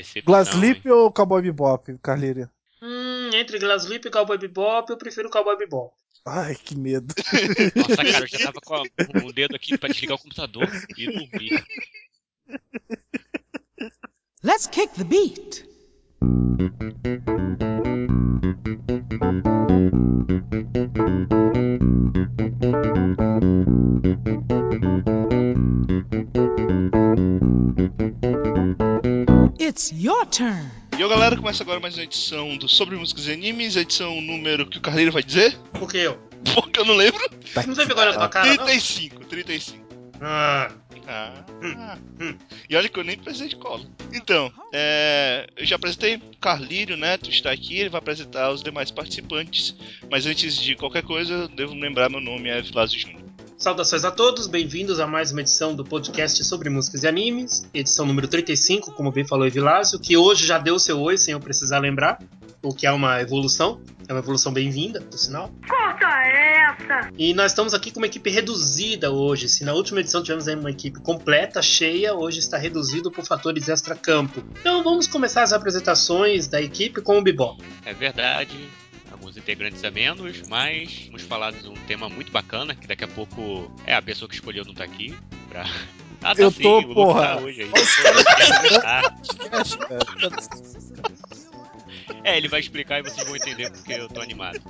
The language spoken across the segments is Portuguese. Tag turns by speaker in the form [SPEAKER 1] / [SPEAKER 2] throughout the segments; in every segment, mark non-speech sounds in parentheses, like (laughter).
[SPEAKER 1] Decepção,
[SPEAKER 2] Glaslip ou Cowboy Bebop, Carleira?
[SPEAKER 3] Hum, entre Glaslip e Cowboy Bebop, eu prefiro Cowboy Bebop.
[SPEAKER 2] Ai, que medo.
[SPEAKER 1] Nossa, cara, eu já tava com, a, com (laughs) o dedo aqui pra desligar o computador e dormir.
[SPEAKER 4] Let's kick the beat. It's your turn.
[SPEAKER 5] E eu, galera, começa agora mais uma edição do Sobre Músicas e Animes, a edição número que o Carleiro vai dizer?
[SPEAKER 3] Por que eu?
[SPEAKER 5] Porque eu não lembro.
[SPEAKER 3] Você não teve agora na tua cara, não?
[SPEAKER 5] 35, 35.
[SPEAKER 3] Ah,
[SPEAKER 5] Ah,
[SPEAKER 3] Hum,
[SPEAKER 5] ah.
[SPEAKER 3] hum.
[SPEAKER 5] E olha que eu nem precisei de cola. Então, é, eu já apresentei o Carlírio Neto, está aqui, ele vai apresentar os demais participantes. Mas antes de qualquer coisa, eu devo lembrar meu nome é Vilásio Júnior.
[SPEAKER 3] Saudações a todos, bem-vindos a mais uma edição do podcast sobre músicas e animes, edição número 35, como bem falou Evilásio, que hoje já deu seu oi sem eu precisar lembrar, o que é uma evolução, é uma evolução bem-vinda, por sinal.
[SPEAKER 6] Corta essa!
[SPEAKER 3] E nós estamos aqui com uma equipe reduzida hoje. Se na última edição tivemos aí uma equipe completa, cheia, hoje está reduzido por fatores extra-campo. Então vamos começar as apresentações da equipe com o Bebop.
[SPEAKER 1] É verdade, alguns integrantes a menos, mas vamos falar de um tema muito bacana, que daqui a pouco é a pessoa que escolheu não tá aqui pra. (laughs) Ah, tá
[SPEAKER 2] Eu
[SPEAKER 1] sim,
[SPEAKER 2] tô,
[SPEAKER 1] Luke
[SPEAKER 2] porra.
[SPEAKER 1] Tá hoje aí. Ah, é, ele vai explicar e vocês vão entender porque eu tô animado.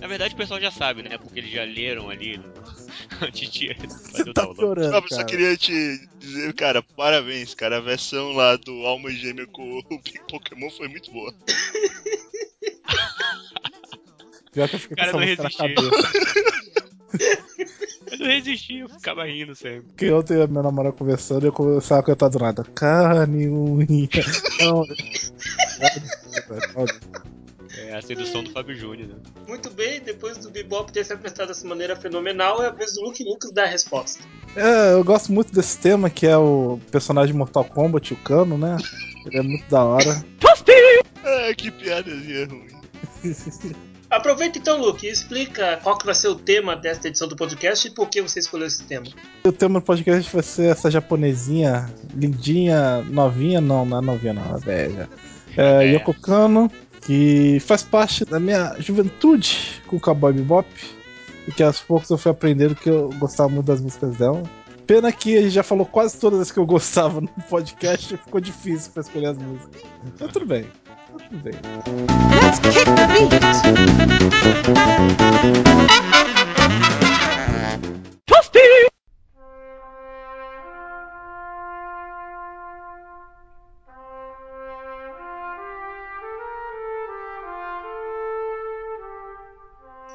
[SPEAKER 1] Na verdade, o pessoal já sabe, né? Porque eles já leram ali no... antes de fazer o
[SPEAKER 2] tá
[SPEAKER 1] download.
[SPEAKER 2] piorando,
[SPEAKER 5] eu só queria te dizer, cara, parabéns, cara. A versão lá do Alma Gêmea com o (laughs) Big Pokémon foi muito boa.
[SPEAKER 2] Pior que eu fiquei com
[SPEAKER 1] Cara,
[SPEAKER 2] essa
[SPEAKER 1] não
[SPEAKER 2] na
[SPEAKER 1] resisti. Eu não resisti, eu ficava rindo sempre.
[SPEAKER 2] Porque ontem a minha namorada conversando e eu começava a cantar do nada. Carne, unha. Não.
[SPEAKER 1] É a sedução do Fábio Júnior, né?
[SPEAKER 3] Muito bem, depois do Bebop ter se apresentado dessa maneira fenomenal, é a vez do Luke Lucas dar a resposta.
[SPEAKER 2] É, eu gosto muito desse tema, que é o personagem de Mortal Kombat, o Cano, né? Ele é muito da hora.
[SPEAKER 5] Ah, que piadazinha ruim. (laughs)
[SPEAKER 3] Aproveita então, Luke, e explica qual que vai ser o tema desta edição do podcast e por que você escolheu esse tema.
[SPEAKER 2] O tema do podcast vai ser essa japonesinha, lindinha, novinha, não, não é novinha, não, é velha. É,
[SPEAKER 1] É.
[SPEAKER 2] Yoko Kano, que faz parte da minha juventude com o Cowboy Bebop. E que aos poucos eu fui aprendendo que eu gostava muito das músicas dela. Pena que a gente já falou quase todas as que eu gostava no podcast e ficou difícil pra escolher as músicas. Mas tudo bem.
[SPEAKER 4] Let's kick the beat.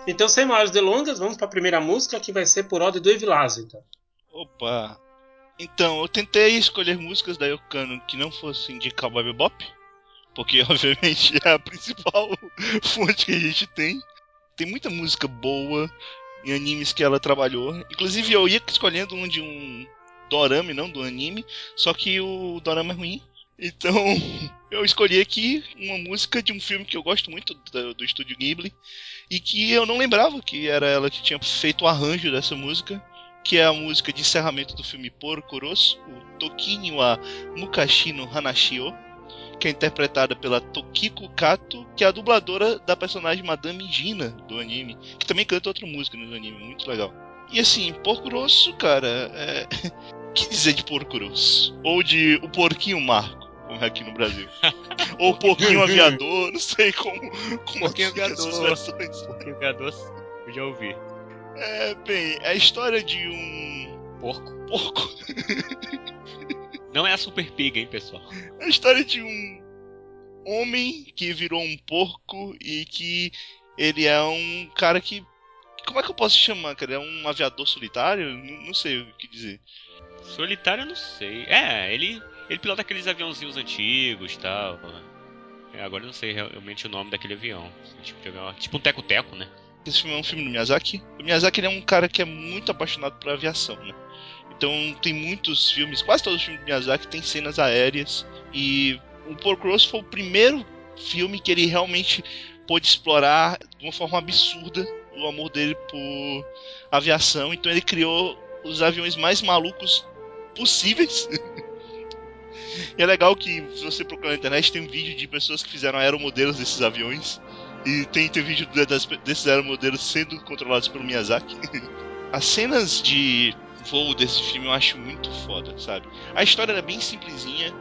[SPEAKER 3] Então, sem maiores delongas, vamos para a primeira música, que vai ser por ordem do Evilásio. Então.
[SPEAKER 5] Opa. Então, eu tentei escolher músicas da Yokano que não fossem de Cowboy Bebop, porque (laughs) obviamente é a principal (laughs) fonte que a gente tem. Tem muita música boa em animes que ela trabalhou. Inclusive eu ia escolhendo um de um dorama não do anime, só que o dorama é ruim. Então, (laughs) eu escolhi aqui uma música de um filme que eu gosto muito do, do estúdio Ghibli e que eu não lembrava que era ela que tinha feito o arranjo dessa música que é a música de encerramento do filme Porco Rosso, o Tokini wa Mukashi no Hanashio, que é interpretada pela Tokiko Kato, que é a dubladora da personagem Madame Gina do anime, que também canta outra música no anime, muito legal. E assim, Porco Rosso, cara, é... o (laughs) que dizer de Porco Rosso? Ou de O Porquinho Marco, como é aqui no Brasil. (laughs) Ou o Porquinho Aviador, não sei como, como
[SPEAKER 1] Porquinho
[SPEAKER 5] aqui essas
[SPEAKER 1] Aviador.
[SPEAKER 5] versões.
[SPEAKER 1] Porque o criador eu já ouvi.
[SPEAKER 5] É, bem, é a história de um
[SPEAKER 1] Porco.
[SPEAKER 5] porco (laughs)
[SPEAKER 1] Não é a Super Pig, hein, pessoal?
[SPEAKER 5] É a história de um homem que virou um porco e que ele é um cara que. Como é que eu posso chamar, cara? É um aviador solitário? Não, não sei o que dizer.
[SPEAKER 1] Solitário eu não sei. É, ele, ele pilota aqueles aviãozinhos antigos e tal. É, agora eu não sei realmente o nome daquele avião. Tipo, de avião- tipo um teco-teco, né?
[SPEAKER 5] Esse filme é um filme do Miyazaki. O Miyazaki ele é um cara que é muito apaixonado por aviação, né? Então tem muitos filmes, quase todos os filmes do Miyazaki tem cenas aéreas. E o Porco Rosso foi o primeiro filme que ele realmente pôde explorar de uma forma absurda o amor dele por aviação. Então ele criou os aviões mais malucos possíveis. (laughs) E é legal que, se você procurar na internet, tem um vídeo de pessoas que fizeram aeromodelos desses aviões. E tem, tem vídeo de- das- desses aeromodelos sendo controlados pelo Miyazaki. (laughs) As cenas de voo desse filme eu acho muito foda, sabe? A história é bem simplesinha,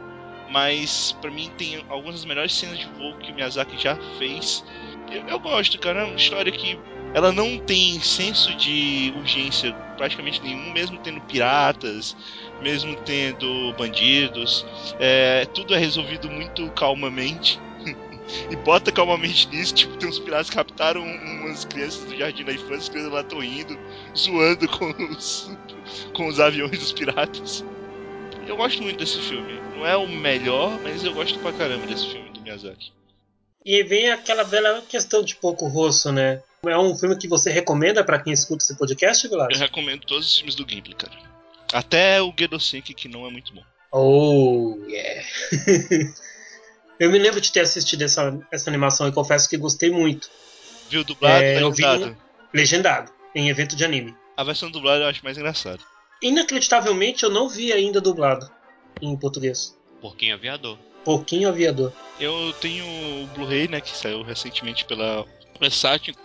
[SPEAKER 5] mas pra mim tem algumas das melhores cenas de voo que o Miyazaki já fez. Eu, eu gosto, cara. É uma história que ela não tem senso de urgência praticamente nenhum, mesmo tendo piratas, mesmo tendo bandidos. É, tudo é resolvido muito calmamente. E bota calmamente nisso, tipo, tem uns piratas que captaram umas crianças do Jardim da Infância, as crianças lá estão indo, zoando com os, (laughs) com os aviões dos piratas. Eu gosto muito desse filme. Não é o melhor, mas eu gosto pra caramba desse filme do Miyazaki.
[SPEAKER 3] E vem aquela velha questão de pouco rosto, né? É um filme que você recomenda pra quem escuta esse podcast,
[SPEAKER 5] Eu
[SPEAKER 3] Vilas?
[SPEAKER 5] recomendo todos os filmes do Ghibli, cara. Até o Gedosenki, que não é muito bom.
[SPEAKER 3] Oh, yeah. (laughs) eu me lembro de ter assistido essa, essa animação e confesso que gostei muito.
[SPEAKER 5] Viu dublado
[SPEAKER 3] É,
[SPEAKER 5] ou
[SPEAKER 3] eu vi
[SPEAKER 5] legendado?
[SPEAKER 3] Legendado, em evento de anime.
[SPEAKER 5] A versão dublada eu acho mais engraçada.
[SPEAKER 3] Inacreditavelmente, eu não vi ainda dublado em português.
[SPEAKER 1] Porquinho aviador.
[SPEAKER 3] Pouquinho aviador.
[SPEAKER 5] Eu tenho o Blu-ray, né, que saiu recentemente pela Versátil.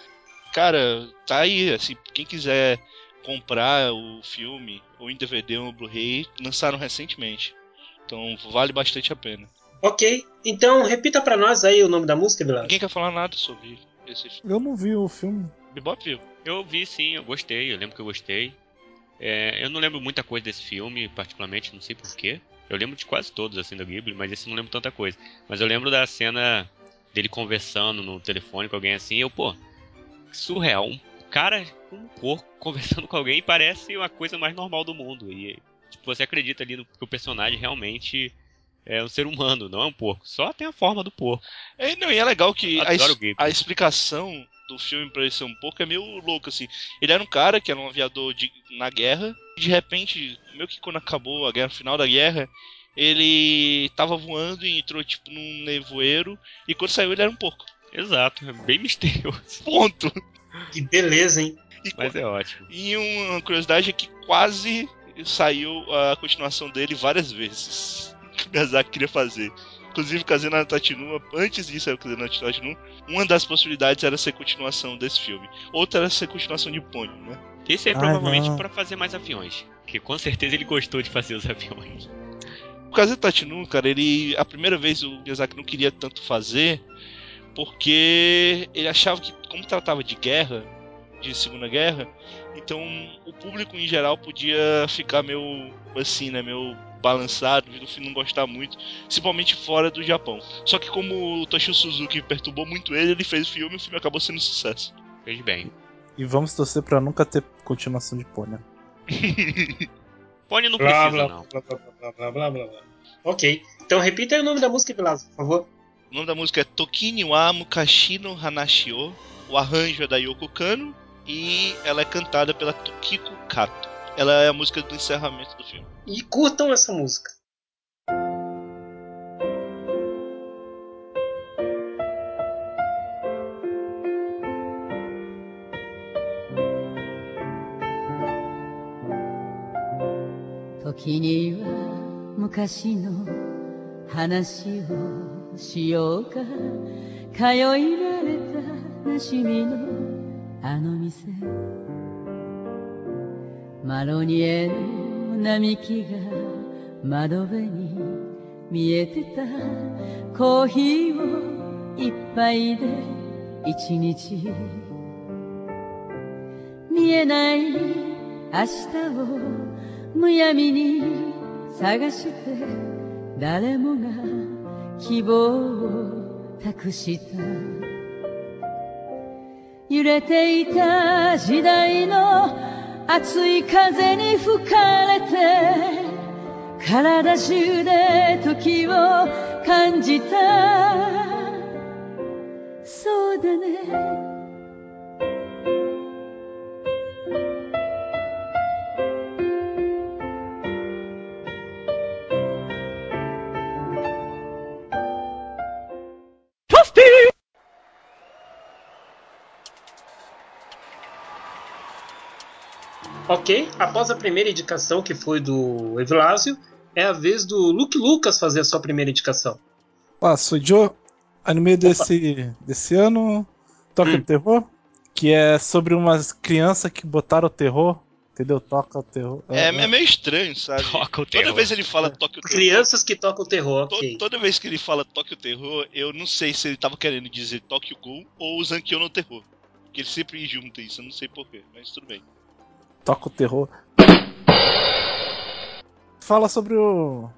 [SPEAKER 5] Cara, tá aí, assim, quem quiser comprar o filme ou em DVD ou no Blu-ray, lançaram recentemente. Então vale bastante a pena.
[SPEAKER 3] Ok, então repita pra nós aí o nome da música, Vilas.
[SPEAKER 5] Ninguém quer falar nada sobre esse filme.
[SPEAKER 2] Eu não vi o filme.
[SPEAKER 5] Bebop viu.
[SPEAKER 1] Eu vi sim, eu gostei, eu lembro que eu gostei. É, eu não lembro muita coisa desse filme, particularmente, não sei porquê. Eu lembro de quase todos, assim, do Ghibli, mas esse eu não lembro tanta coisa. Mas eu lembro da cena dele conversando no telefone com alguém assim, e eu, pô, surreal. Um cara com um porco (laughs) conversando com alguém parece uma coisa mais normal do mundo. E tipo, você acredita ali no, que o personagem realmente é um ser humano, não é um porco. Só tem a forma do porco.
[SPEAKER 5] É, não, e é legal que a, es- a explicação do filme pra ele ser um pouco é meio louco, assim. Ele era um cara que era um aviador de, na guerra, e de repente, meio que quando acabou a guerra, final da guerra, ele tava voando e entrou, tipo, num nevoeiro, e quando saiu ele era um porco.
[SPEAKER 1] Exato, é bem misterioso.
[SPEAKER 5] Ponto!
[SPEAKER 3] Que beleza, hein?
[SPEAKER 5] E,
[SPEAKER 1] Mas é ótimo.
[SPEAKER 5] e uma curiosidade é que quase saiu a continuação dele várias vezes. Que o Miyazaki queria fazer. Inclusive, Kazena Tatinu, antes disso saiu Kazena Tatinu, uma das possibilidades era ser continuação desse filme. Outra era ser continuação de Ponyo, né?
[SPEAKER 1] Esse é
[SPEAKER 2] Ai,
[SPEAKER 1] provavelmente pra fazer mais aviões. Que com certeza ele gostou de fazer os aviões.
[SPEAKER 5] O Kazena Tatinu, cara, ele. A primeira vez o Miyazaki não queria tanto fazer, porque ele achava que, como tratava de guerra, de Segunda Guerra, então o público em geral podia ficar meio assim, né? Meio balançado, do filme não gostar muito, principalmente fora do Japão. Só que como o Toshio Suzuki perturbou muito ele, ele fez o filme e o filme acabou sendo um sucesso.
[SPEAKER 1] Fez bem.
[SPEAKER 2] E vamos torcer pra nunca ter continuação de Pônei. (laughs)
[SPEAKER 1] Pony não precisa,
[SPEAKER 3] blá,
[SPEAKER 1] não.
[SPEAKER 3] blá, blá, blá, blá, blá, blá, blá. Ok, então repita aí o nome da música, Vilas, por favor.
[SPEAKER 5] O nome da música é Tokini wa Mukashi no Hanashio. O arranjo é da Yoko Kano e ela é cantada pela Tokiko Kato. Ela é a música do encerramento do filme.
[SPEAKER 3] E curtam essa música.
[SPEAKER 7] 時には昔の話をしようか通い慣れたなしみの あの店。マロニエの並木が窓辺に見えてた。コーヒーを一杯で一日。見えない。明日をむやみに探して誰もが希望を託した。揺れていた時代の熱い風に吹かれて体中で時を感じた。そうだね。
[SPEAKER 3] Ok, após a primeira indicação que foi do Evilásio, é a vez do Luke Lucas fazer a sua primeira indicação.
[SPEAKER 2] Ah, sou Joe. Anime desse, desse ano, Toca
[SPEAKER 3] Hum.
[SPEAKER 2] o Terror, que é sobre umas crianças que botaram o terror, entendeu? Toca o terror.
[SPEAKER 5] É, é meio estranho, sabe?
[SPEAKER 1] Toca o
[SPEAKER 5] Toda
[SPEAKER 1] terror.
[SPEAKER 5] vez ele fala toque o terror.
[SPEAKER 3] Crianças que tocam terror,
[SPEAKER 5] to-
[SPEAKER 3] ok.
[SPEAKER 5] Toda vez que ele fala toque o terror, eu não sei se ele tava querendo dizer toque o Ghoul ou Zankyo no terror. Porque ele sempre junta isso, eu não sei porquê, mas tudo bem.
[SPEAKER 2] Toca o terror. Fala sobre o.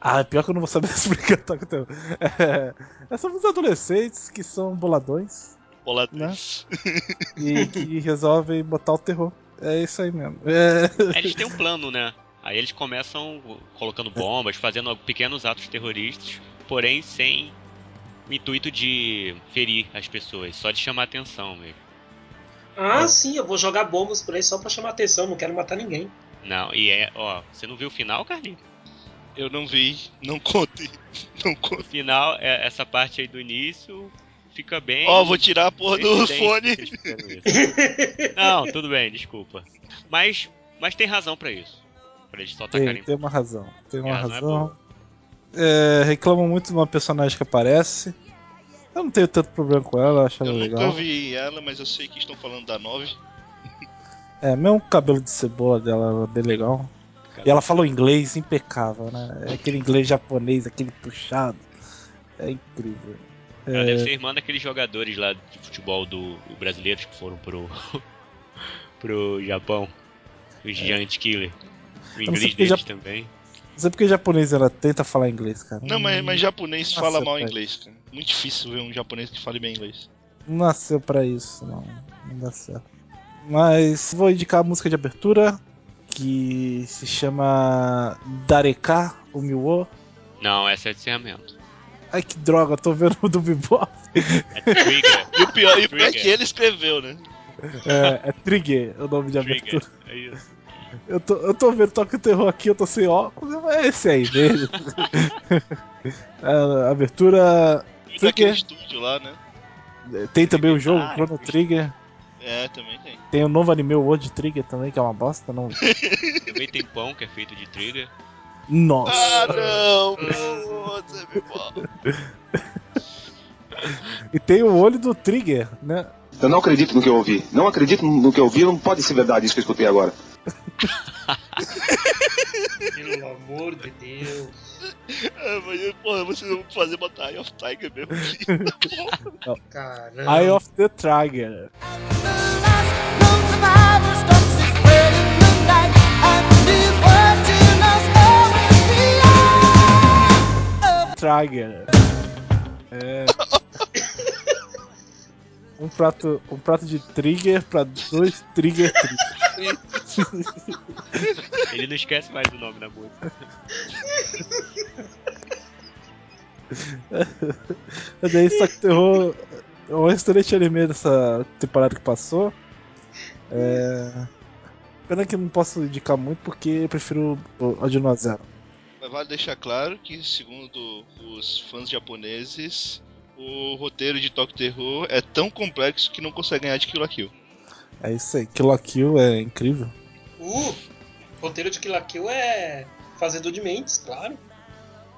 [SPEAKER 2] Ah, pior que eu não vou saber (laughs) explicar Toca o terror. É, é sobre os adolescentes que são boladões
[SPEAKER 5] Boladões.
[SPEAKER 2] e que resolvem botar o terror. É isso aí mesmo. É...
[SPEAKER 1] Eles têm um plano, né? Aí eles começam colocando bombas, fazendo pequenos atos terroristas, porém sem o intuito de ferir as pessoas, só de chamar atenção mesmo.
[SPEAKER 3] Ah, sim, eu vou jogar bombas por aí só pra chamar atenção, não quero matar ninguém.
[SPEAKER 1] Não, e é, ó, você não viu o final, Carlinhos?
[SPEAKER 5] Eu não vi, não conte. (laughs) Não
[SPEAKER 1] O
[SPEAKER 5] conte.
[SPEAKER 1] final, é essa parte aí do início, fica bem.
[SPEAKER 5] Ó, vou tirar a porra do fone. (laughs)
[SPEAKER 1] Não, tudo bem, desculpa. Mas, mas tem razão pra isso. Pra eles só
[SPEAKER 2] Tem,
[SPEAKER 1] tacarem.
[SPEAKER 2] tem uma razão. Tem uma
[SPEAKER 1] A razão é
[SPEAKER 2] razão. É, reclamam muito de uma personagem que aparece. Eu não tenho tanto problema com ela, eu acho ela
[SPEAKER 5] Eu
[SPEAKER 2] legal.
[SPEAKER 5] nunca vi ela, mas eu sei que estão falando da 9. (laughs)
[SPEAKER 2] É, mesmo o cabelo de cebola dela é bem legal. E ela falou inglês impecável, né? É aquele inglês japonês, aquele puxado. É incrível.
[SPEAKER 1] Ela
[SPEAKER 2] É,
[SPEAKER 1] deve ser irmã daqueles jogadores lá de futebol do brasileiros que foram pro (laughs) pro Japão. Os Giant Killer. O inglês deles
[SPEAKER 2] já-
[SPEAKER 1] também.
[SPEAKER 2] Não sei porque japonês ela tenta falar inglês, cara.
[SPEAKER 5] Não, mas, mas japonês
[SPEAKER 2] Nossa,
[SPEAKER 5] fala mal
[SPEAKER 2] pai.
[SPEAKER 5] inglês, cara. Muito difícil ver um japonês que fale bem inglês.
[SPEAKER 2] Não nasceu pra isso, não. Não dá certo. Mas vou indicar a música de abertura, que se chama Dareka Umiwo.
[SPEAKER 1] Não, essa é de encerramento.
[SPEAKER 2] Ai que droga, tô vendo o do Bebop.
[SPEAKER 1] É Trigger. (laughs)
[SPEAKER 5] E o pior, e o pior é que ele escreveu, né?
[SPEAKER 2] É, é Trigger o nome de
[SPEAKER 1] Trigger.
[SPEAKER 2] abertura.
[SPEAKER 1] É isso.
[SPEAKER 2] Eu tô, eu tô vendo Toque o Terror aqui, eu tô sem óculos, mas é esse aí mesmo. (laughs) a abertura.
[SPEAKER 5] E daquele
[SPEAKER 2] Trigger.
[SPEAKER 5] estúdio lá, né?
[SPEAKER 2] Tem também o jogo
[SPEAKER 1] Ah,
[SPEAKER 2] Chrono Trigger.
[SPEAKER 5] É, também tem.
[SPEAKER 2] Tem o novo anime World Trigger também, que é uma bosta. Não...
[SPEAKER 1] Também (laughs) tem pão que é feito de Trigger.
[SPEAKER 2] Nossa!
[SPEAKER 5] Ah, não! Puta, meu pau.
[SPEAKER 2] E tem o olho do Trigger, né?
[SPEAKER 8] Eu não acredito no que eu ouvi. Não acredito no que eu ouvi. Não pode ser verdade isso que eu escutei agora.
[SPEAKER 3] Pelo amor de Deus.
[SPEAKER 5] Ah, mas, porra, vocês vão fazer botar Eye of Tiger mesmo.
[SPEAKER 3] Caramba.
[SPEAKER 2] Eye of the Trigger. Trigger. É. Um prato, um prato de trigger pra dois trigger trigger. (laughs)
[SPEAKER 1] Ele não esquece mais o nome da música.
[SPEAKER 2] Mas aí, só que terror é um excelente anime dessa temporada que passou. É... Pena que eu não posso indicar muito porque eu prefiro o Odino Zero.
[SPEAKER 5] Mas vale deixar claro que, segundo os fãs japoneses, o roteiro de Tokyo Terror é tão complexo que não consegue ganhar de Kill la Kill.
[SPEAKER 2] É isso aí, Kill la Kill é incrível.
[SPEAKER 3] Uh, roteiro de Kill la Kill é fazedor de mentes, claro.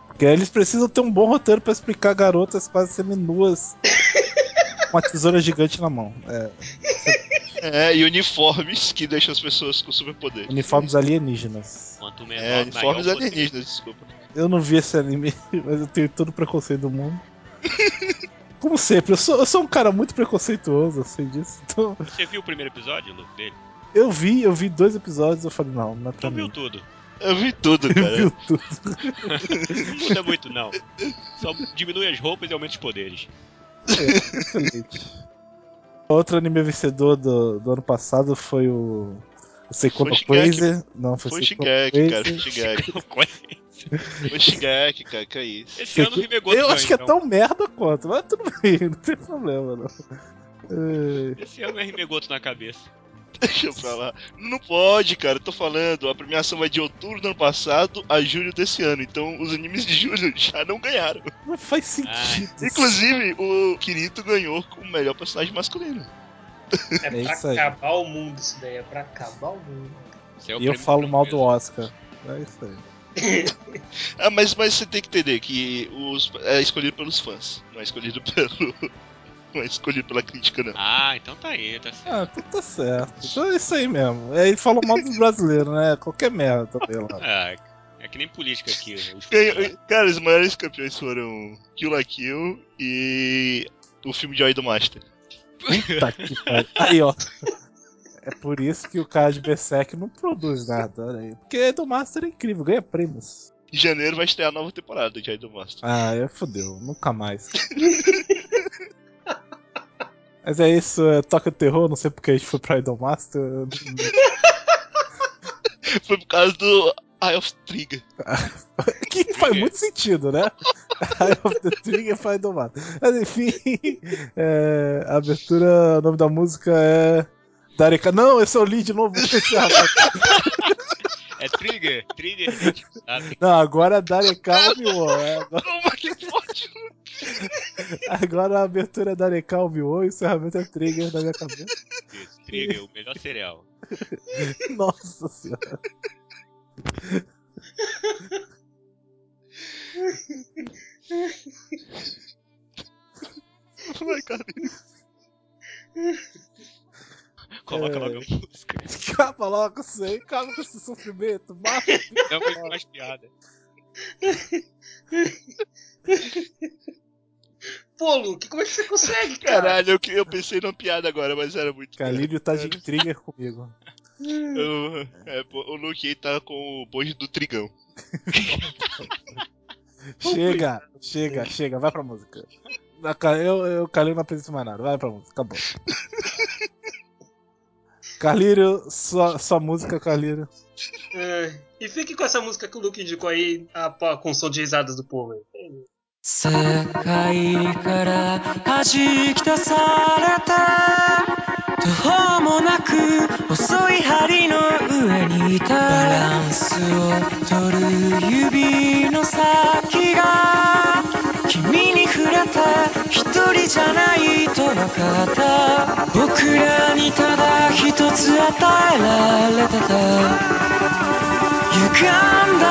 [SPEAKER 2] Porque eles precisam ter um bom roteiro pra explicar garotas quase seminuas (laughs) com uma tesoura gigante na mão. É,
[SPEAKER 5] É, e uniformes que deixam as pessoas com superpoderes.
[SPEAKER 2] uniformes alienígenas.
[SPEAKER 1] Quanto menor,
[SPEAKER 5] É, uniformes
[SPEAKER 1] maior o poder.
[SPEAKER 5] alienígenas, desculpa.
[SPEAKER 2] Eu não vi esse anime, (laughs) mas eu tenho todo o preconceito do mundo. Como sempre, eu sou, eu sou um cara muito preconceituoso, eu sei disso. Então,
[SPEAKER 1] Você viu o primeiro episódio, Lu, dele?
[SPEAKER 2] Eu vi, eu vi dois episódios, eu falei, não, não é pra
[SPEAKER 1] Tu
[SPEAKER 2] mim.
[SPEAKER 1] viu tudo.
[SPEAKER 5] Eu vi tudo, (laughs)
[SPEAKER 2] Eu
[SPEAKER 5] cara.
[SPEAKER 2] vi tudo.
[SPEAKER 1] Não muda muito, não. Só diminui as roupas e aumenta os poderes.
[SPEAKER 2] Excelente. Outro anime vencedor do, do ano passado foi o. O Seiko no
[SPEAKER 5] Foi Shingeki.
[SPEAKER 2] Crazy. Não, foi,
[SPEAKER 5] Foi o
[SPEAKER 2] Seiko
[SPEAKER 5] Shingeki, cara. Foi o Shingeki. (laughs) Foi o Shingeki, cara. Que é isso?
[SPEAKER 1] Esse ano o Rimegoto
[SPEAKER 2] Eu
[SPEAKER 1] ganha,
[SPEAKER 2] acho que é
[SPEAKER 1] então.
[SPEAKER 2] tão merda quanto, mas tudo bem, (laughs) não tem problema não. É,
[SPEAKER 1] Esse ano é Rimegoto na cabeça.
[SPEAKER 5] Deixa eu falar. Não pode, cara. Eu tô falando. A premiação vai de outubro do ano passado a julho desse ano. Então os animes de julho (laughs) já não ganharam.
[SPEAKER 2] não faz sentido.
[SPEAKER 5] Inclusive, o Kirito ganhou como melhor personagem masculino.
[SPEAKER 3] É,
[SPEAKER 2] É
[SPEAKER 3] pra
[SPEAKER 2] aí.
[SPEAKER 3] acabar o mundo isso daí, é pra acabar o mundo.
[SPEAKER 1] É o
[SPEAKER 2] E eu falo mal do
[SPEAKER 1] Framboesa.
[SPEAKER 2] Oscar. É isso aí.
[SPEAKER 5] Ah, mas, mas você tem que entender que os, é escolhido pelos fãs, não é escolhido (laughs) pelo. Não é escolhido pela crítica, não.
[SPEAKER 1] Ah, então tá aí, tá certo.
[SPEAKER 2] Ah, então tá certo. Então é isso aí mesmo. É, ele falou mal dos brasileiros, né? Qualquer merda também lá.
[SPEAKER 1] Ah, (laughs) é que nem política aqui.
[SPEAKER 5] Ganhou- Cara, os maiores campeões foram Kill la Kill e o filme de Aido Master.
[SPEAKER 2] Puta que pariu. Aí, ó. É por isso que o cara de Berserk não produz nada, olha aí. Porque do Master é incrível, ganha prêmios.
[SPEAKER 5] Em janeiro vai estrear a nova temporada de Aido Master.
[SPEAKER 2] Ah, é fodeu, nunca mais. (laughs) Mas é isso, é, toca o terror, não sei porque a gente foi pra Idol Master. (laughs)
[SPEAKER 5] Foi por causa do Eye of Trigger. (laughs)
[SPEAKER 2] Que faz muito sentido, né? (laughs) Eye of the Trigger faz Idol Master. Mas enfim, é, a abertura, o nome da música é. Dareka. Não, esse é o lead novo. esse é
[SPEAKER 1] É Trigger, Trigger?
[SPEAKER 2] Não, agora é Dareka Obi-Wan. é, agora-
[SPEAKER 5] Como é que pode?
[SPEAKER 2] Agora a abertura é Dareka Obi-Wan e o encerramento é Trigger na minha cabeça.
[SPEAKER 1] Isso, Trigger, o melhor cereal. (laughs)
[SPEAKER 2] Nossa senhora.
[SPEAKER 5] Vai, cara.
[SPEAKER 1] Coloca
[SPEAKER 2] É.
[SPEAKER 1] logo a música. (laughs)
[SPEAKER 2] Acaba logo isso aí, acaba com esse sofrimento. Mata.
[SPEAKER 1] Não mais piada. (laughs)
[SPEAKER 3] Pô, Luke, como é que você consegue, cara?
[SPEAKER 5] Caralho, eu, eu pensei numa piada agora, mas era muito.
[SPEAKER 2] Calírio tá de trigger comigo.
[SPEAKER 5] Eu- é, o Luke aí tá com o bonde do Trigão. (laughs)
[SPEAKER 2] Chega, chega, chega, vai pra música. Eu, eu Calírio não apresento mais nada, vai pra música, acabou. Carlírio, sua, sua música, Carlírio.
[SPEAKER 3] É, e fique com essa música que o Luke indicou aí, a, a- com som de risadas do povo. aí.
[SPEAKER 9] 世界から弾き出された。途方もなく細い針の上にいた。バランスを取る指の先が。君に触れた一人じゃないと分かった。僕らにただ一つ与えられてた。歪んだ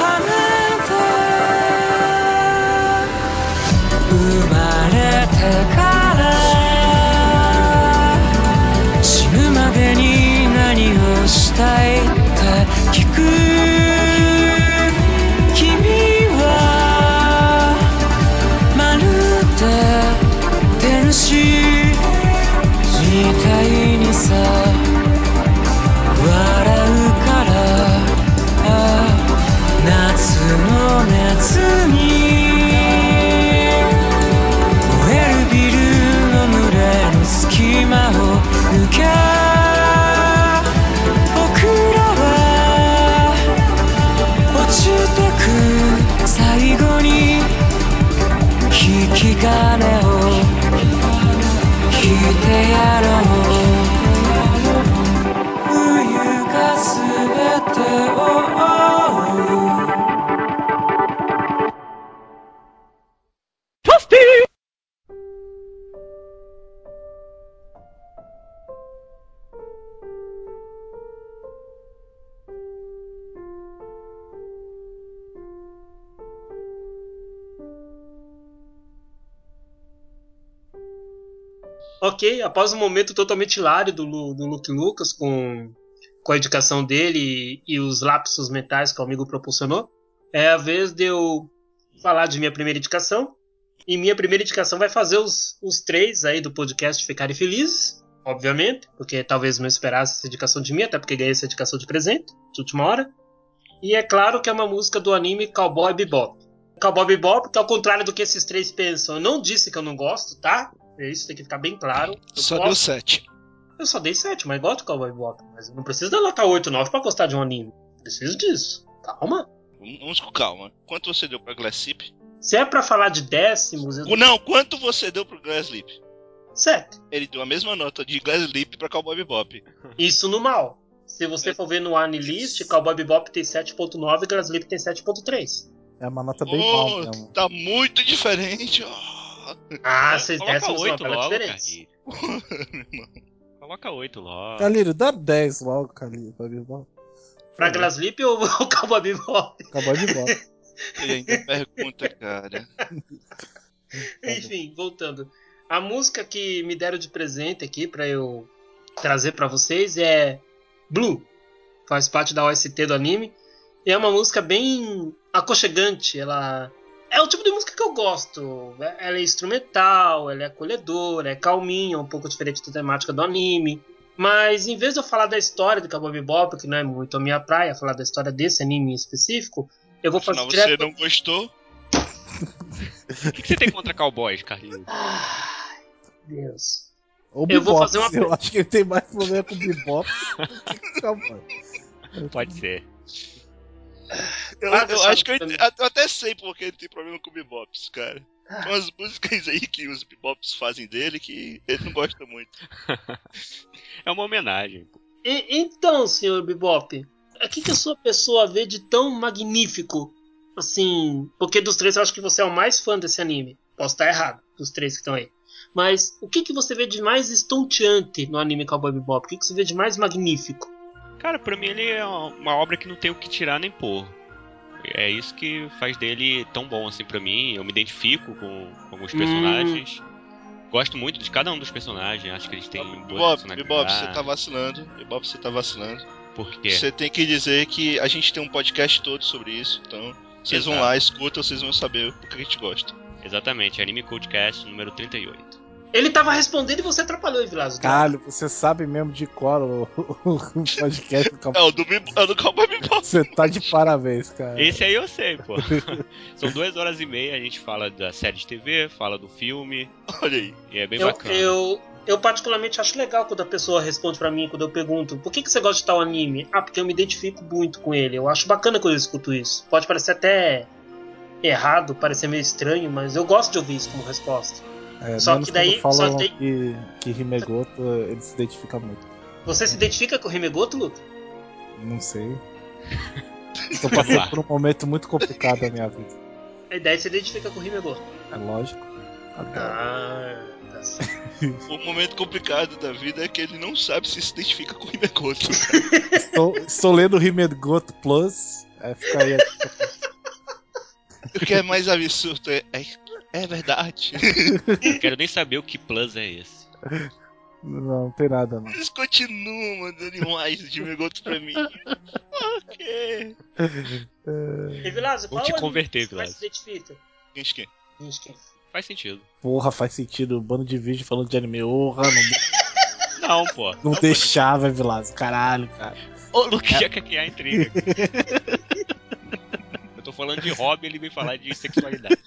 [SPEAKER 9] あしたいって聞く君はまるで天使みたいにさ God.
[SPEAKER 3] Ok, após um momento totalmente hilário do, do Luke Lucas com, com a indicação dele e, e os lapsos mentais que o amigo proporcionou, é a vez de eu falar de minha primeira indicação. E minha primeira indicação vai fazer os, os três aí do podcast ficarem felizes, obviamente, porque talvez não esperasse essa indicação de mim, até porque ganhei essa indicação de presente, de última hora. E é claro que é uma música do anime Cowboy Bebop. Cowboy Bebop, que ao contrário do que esses três pensam, eu não disse que eu não gosto, tá? Isso tem que ficar bem claro. Eu
[SPEAKER 5] Só
[SPEAKER 3] gosto-
[SPEAKER 5] deu 7.
[SPEAKER 3] eu só dei 7, mas gosto de Cowboy Bebop. Mas não precisa dar nota 8, 9 pra gostar de um anime. Preciso disso. Calma.
[SPEAKER 5] Vamos com calma. Quanto você deu pra Glass Slip?
[SPEAKER 3] Se é pra falar de décimos, eu
[SPEAKER 5] Não, quanto você deu pro Glass Slip?
[SPEAKER 3] 7.
[SPEAKER 5] Ele deu a mesma nota de Glass Slip pra Cowboy Bebop.
[SPEAKER 3] Isso no mal. Se você for ver no Anilist, Cowboy Bebop tem 7.9 e Graslip tem 7.3.
[SPEAKER 2] É uma nota bem mal
[SPEAKER 5] Oh,
[SPEAKER 2] mesmo.
[SPEAKER 5] tá muito diferente. Oh.
[SPEAKER 3] Ah, décimos são
[SPEAKER 1] 8
[SPEAKER 3] uma
[SPEAKER 1] logo,
[SPEAKER 3] diferença.
[SPEAKER 1] Carlinhos. (laughs) Coloca 8 logo.
[SPEAKER 2] Calírio, dá 10 logo, Calírio. pra Bebop.
[SPEAKER 3] Pra Glaslip ou (laughs) o Cowboy Bebop?
[SPEAKER 2] Cowboy Bebop. (laughs)
[SPEAKER 5] Ele ainda pergunta, cara.
[SPEAKER 3] Enfim, voltando. A música que me deram de presente aqui pra eu trazer pra vocês é Blue. Faz parte da OST do anime. E é uma música bem aconchegante. Ela é o tipo de música que eu gosto. Ela é instrumental, ela é acolhedora, é calminha, um pouco diferente da temática do anime. Mas em vez de eu falar da história do Cowboy Bebop, que não é muito a minha praia, falar da história desse anime em específico, eu vou fazer
[SPEAKER 5] Afinal,
[SPEAKER 3] direto.
[SPEAKER 5] você não gostou?
[SPEAKER 1] O que, que você tem contra cowboys, Carlinhos?
[SPEAKER 3] Ai, Deus.
[SPEAKER 2] Ou
[SPEAKER 3] Eu vou
[SPEAKER 2] Bebop,
[SPEAKER 3] fazer uma-
[SPEAKER 2] Eu acho que ele tem mais problema com Bebop do que com Cowboy.
[SPEAKER 1] Pode ser.
[SPEAKER 5] Eu,
[SPEAKER 3] Ah,
[SPEAKER 5] eu acho que eu,
[SPEAKER 3] eu-
[SPEAKER 5] até sei porque ele tem problema com bebops, cara. Tem umas músicas aí que os bebops fazem dele que ele não gosta muito. (laughs)
[SPEAKER 1] É uma homenagem.
[SPEAKER 3] E- então, senhor Bebop, o que, que a sua pessoa vê de tão magnífico? Assim, porque dos três eu acho que você é o mais fã desse anime. Posso estar errado, dos três que estão aí. Mas o que, que você vê de mais estonteante no anime Cowboy Bebop? O que, que você vê de mais magnífico?
[SPEAKER 1] Cara, pra mim ele é uma obra que não tem o que tirar nem pôr. É isso que faz dele tão bom assim pra mim. Eu me identifico com alguns
[SPEAKER 3] Hum.
[SPEAKER 1] personagens. Gosto muito de cada um dos personagens. Acho que eles têm personalidade.
[SPEAKER 5] Bebop, você tá vacilando. Bebop, você tá vacilando.
[SPEAKER 1] Por quê?
[SPEAKER 5] Você tem que dizer que a gente tem um podcast todo sobre isso, então vocês vão
[SPEAKER 1] Exato.
[SPEAKER 5] lá, escutam, vocês vão saber o que a gente gosta.
[SPEAKER 1] Exatamente, Anime Codecast número 38.
[SPEAKER 3] Ele tava respondendo e você atrapalhou, Vilazo.
[SPEAKER 2] Caralho, você sabe mesmo de cor o, o podcast do
[SPEAKER 5] É
[SPEAKER 2] Cowboy.
[SPEAKER 5] o do, é o do Bebop.
[SPEAKER 2] Você tá de parabéns, cara.
[SPEAKER 1] Esse aí eu sei, pô. (laughs) São duas horas e meia, a gente fala da série de TV, fala do filme,
[SPEAKER 5] Olha aí.
[SPEAKER 1] e é bem
[SPEAKER 3] Eu,
[SPEAKER 1] bacana.
[SPEAKER 3] eu, eu particularmente acho legal quando a pessoa responde pra mim, quando eu pergunto por que, que você gosta de tal anime? Ah, porque eu me identifico muito com ele. Eu acho bacana quando eu escuto isso. Pode parecer até errado, parecer meio estranho, mas eu gosto de ouvir isso como resposta.
[SPEAKER 2] É,
[SPEAKER 3] Só que daí-
[SPEAKER 2] falam
[SPEAKER 3] só tem-
[SPEAKER 2] que, que Rimegoto ele se identifica muito.
[SPEAKER 3] Você se identifica com o Himegoto, Luke?
[SPEAKER 2] Não sei. (laughs) Estou passando por um momento muito complicado da minha vida.
[SPEAKER 3] A ideia é se identifica com o Himegoto.
[SPEAKER 2] É lógico. Adoro.
[SPEAKER 3] Ah, tá certo.
[SPEAKER 5] O (laughs) momento complicado da vida é que ele não sabe se se identifica com o Himegoto. (laughs)
[SPEAKER 2] Estou, estou lendo o Rimegoto Plus. É, fica aí.
[SPEAKER 5] o que é mais absurdo é. É, é verdade. (laughs)
[SPEAKER 1] Não quero nem saber o que plus é esse.
[SPEAKER 2] Não, não tem nada, não.
[SPEAKER 5] Eles continuam mandando imagens de Himegoto pra mim. ok.
[SPEAKER 3] E Vilazo,
[SPEAKER 1] Vou
[SPEAKER 3] qual
[SPEAKER 1] te
[SPEAKER 3] anime
[SPEAKER 1] converter, Vilazo.
[SPEAKER 3] se identifica?
[SPEAKER 1] Faz sentido.
[SPEAKER 2] Porra, faz sentido. Bando de vídeo falando de anime. Porra, não,
[SPEAKER 1] Não, pô.
[SPEAKER 2] não deixava, Vilazo. Caralho, cara.
[SPEAKER 1] O Luke já quer criar intriga. (laughs) falando de hobby, ele vem falar de sexualidade.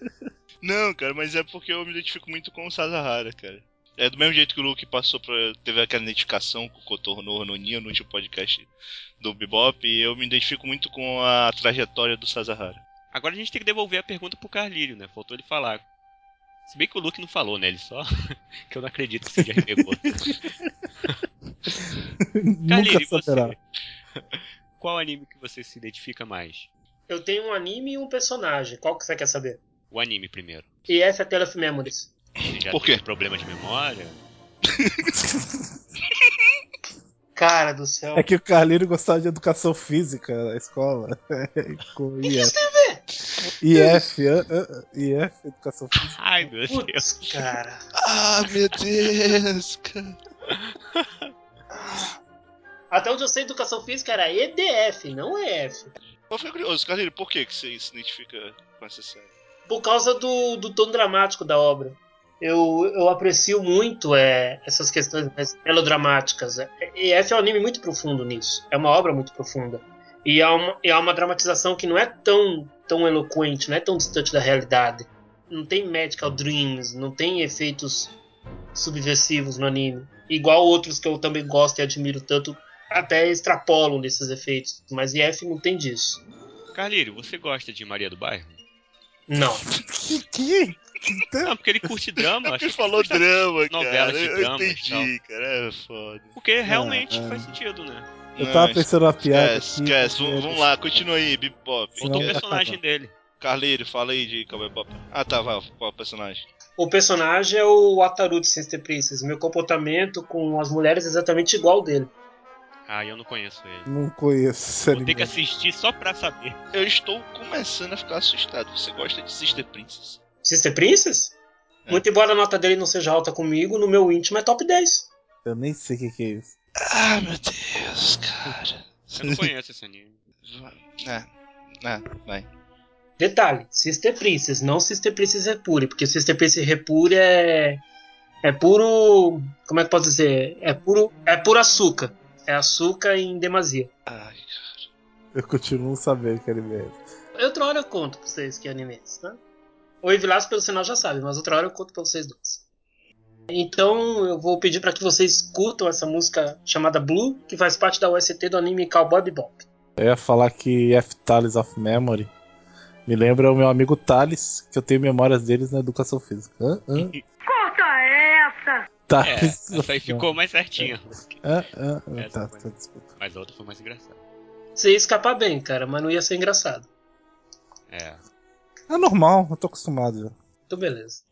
[SPEAKER 1] (laughs)
[SPEAKER 5] Não, cara, mas é porque eu me identifico muito com o Sasahara, cara. É do mesmo jeito que o Luke passou pra. teve aquela identificação com o Kotorno Rononia no último podcast do Bebop, e eu me identifico muito com a trajetória do Sasahara.
[SPEAKER 1] Agora a gente tem que devolver a pergunta pro Carlírio, né? Faltou ele falar. Se bem que o Luke não falou, né? Ele só. (laughs) que eu não acredito que seja Remegoto. (laughs)
[SPEAKER 2] Nunca
[SPEAKER 1] Carlírio, você? Qual anime que você se identifica mais?
[SPEAKER 3] Eu tenho um anime e um personagem. Qual que você quer saber?
[SPEAKER 1] O anime primeiro.
[SPEAKER 3] E essa é a Tale of Memories.
[SPEAKER 1] Já
[SPEAKER 5] Por quê?
[SPEAKER 1] tem problema de memória? (laughs)
[SPEAKER 3] Cara do céu.
[SPEAKER 2] É que o Carlinho gostava de educação física na escola. (laughs) Com
[SPEAKER 3] O que isso
[SPEAKER 2] IF.
[SPEAKER 3] tem a ver?
[SPEAKER 2] IF, ah, ah, IF, educação física.
[SPEAKER 1] Ai, meu Deus.
[SPEAKER 3] Putz, cara.
[SPEAKER 5] Ah, meu Deus, cara.
[SPEAKER 3] Até onde eu sei, educação física era EDF, não EF.
[SPEAKER 5] Eu fiquei curioso, Carlinhos, por que, que você se identifica com essa série?
[SPEAKER 3] Por causa do, do tom dramático da obra. Eu, eu aprecio muito é, essas questões mais melodramáticas. É, EF é um anime muito profundo nisso. É uma obra muito profunda. E é uma, é uma dramatização que não é tão, tão eloquente, não é tão distante da realidade. Não tem medical dreams, não tem efeitos subversivos no anime. Igual outros que eu também gosto e admiro tanto, até extrapolam desses efeitos. Mas EF não tem disso.
[SPEAKER 1] Carlírio, você gosta de Maria do Bairro?
[SPEAKER 3] Não.
[SPEAKER 2] Que, que?
[SPEAKER 1] Não, porque ele curte drama. acho
[SPEAKER 5] Ele
[SPEAKER 1] que
[SPEAKER 5] falou drama,
[SPEAKER 1] novelas
[SPEAKER 5] cara.
[SPEAKER 1] de
[SPEAKER 5] eu
[SPEAKER 1] drama e
[SPEAKER 5] entendi, cara. É foda.
[SPEAKER 1] Porque realmente
[SPEAKER 2] é.
[SPEAKER 1] faz sentido, né?
[SPEAKER 2] Eu tava pensando na piada.
[SPEAKER 5] Esquece,
[SPEAKER 2] aqui,
[SPEAKER 5] esquece. Vamos, vamos lá, continua aí, Bebop.
[SPEAKER 1] Faltou o personagem dele.
[SPEAKER 5] Carleiro, fala aí de Cowboy Bebop. Ah, tá, vai. Qual é o personagem?
[SPEAKER 3] O personagem é o Ataru de Sister Princess. Meu comportamento com as mulheres é exatamente igual ao dele.
[SPEAKER 1] Ah, eu não conheço ele.
[SPEAKER 2] Não conheço esse
[SPEAKER 1] Vou
[SPEAKER 2] anime.
[SPEAKER 1] ter que assistir só pra saber.
[SPEAKER 5] Eu estou começando a ficar assustado. Você gosta de Sister Princess?
[SPEAKER 3] Sister Princess?
[SPEAKER 5] É.
[SPEAKER 3] Muito embora a nota dele não seja alta comigo, no meu íntimo é top 10.
[SPEAKER 2] Eu nem sei o que, que é isso.
[SPEAKER 5] Ah, meu Deus, cara.
[SPEAKER 1] Eu não conheço esse anime. (laughs)
[SPEAKER 5] É, é, vai.
[SPEAKER 3] Detalhe, Sister Princess, não Sister Princess Repure, porque Sister Princess Repure é. É puro. Como é que eu posso dizer? É puro. É puro açúcar. É açúcar em demasia.
[SPEAKER 5] Ai,
[SPEAKER 2] Eu continuo sabendo que anime é esse.
[SPEAKER 3] Outra hora eu conto pra vocês que anime é esse, tá? O Evilas, pelo sinal, já sabe, mas outra hora eu conto pra vocês dois. Então eu vou pedir pra que vocês curtam essa música chamada Blue, que faz parte da OST do anime Cowboy Bebop.
[SPEAKER 2] Eu ia falar que F Thales of Memory me lembra o meu amigo Thales, que eu tenho memórias deles na educação física. Hã? Hã?
[SPEAKER 6] Essa!
[SPEAKER 1] É, essa aí ficou mais certinha.
[SPEAKER 2] Hã? Hã?
[SPEAKER 1] Essa
[SPEAKER 2] Tá,
[SPEAKER 1] foi.
[SPEAKER 2] tá, desculpa.
[SPEAKER 1] Mas a outra foi mais engraçada.
[SPEAKER 3] Você ia escapar bem, cara, mas não ia ser engraçado.
[SPEAKER 1] É.
[SPEAKER 2] É normal, eu tô acostumado já.
[SPEAKER 3] Então beleza.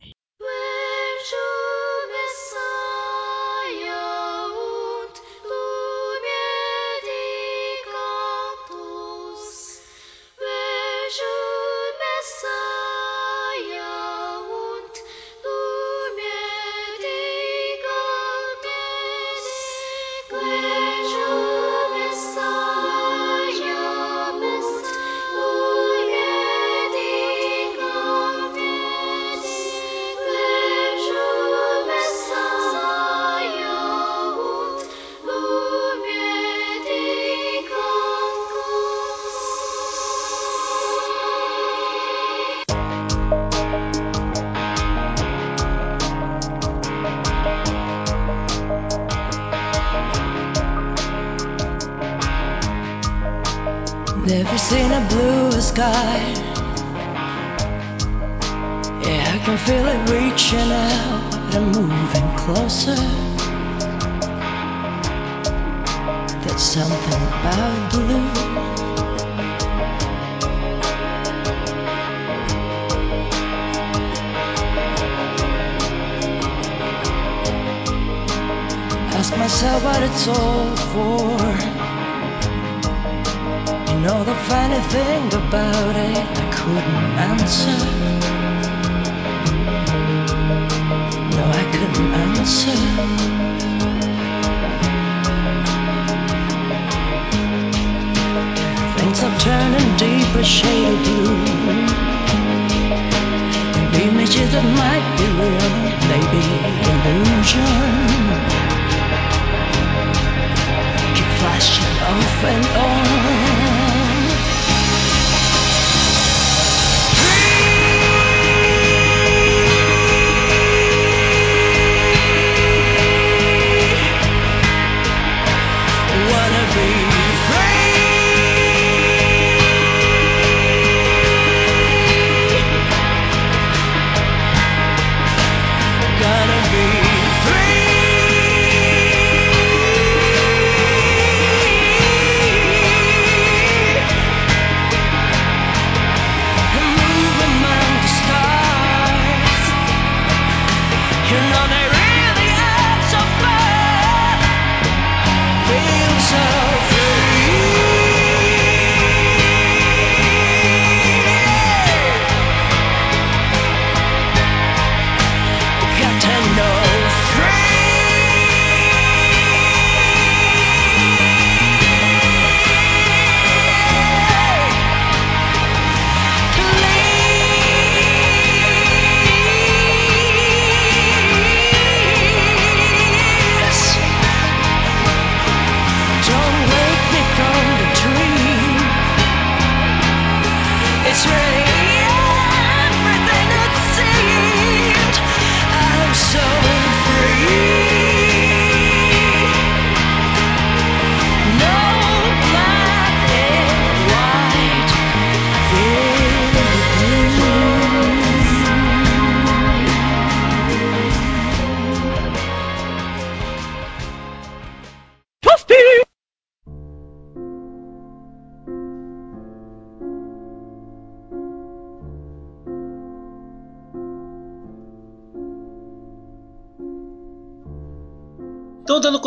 [SPEAKER 9] Things are turning deeper shade of blue. And images that might be real, maybe illusion. Keep flashing off and on.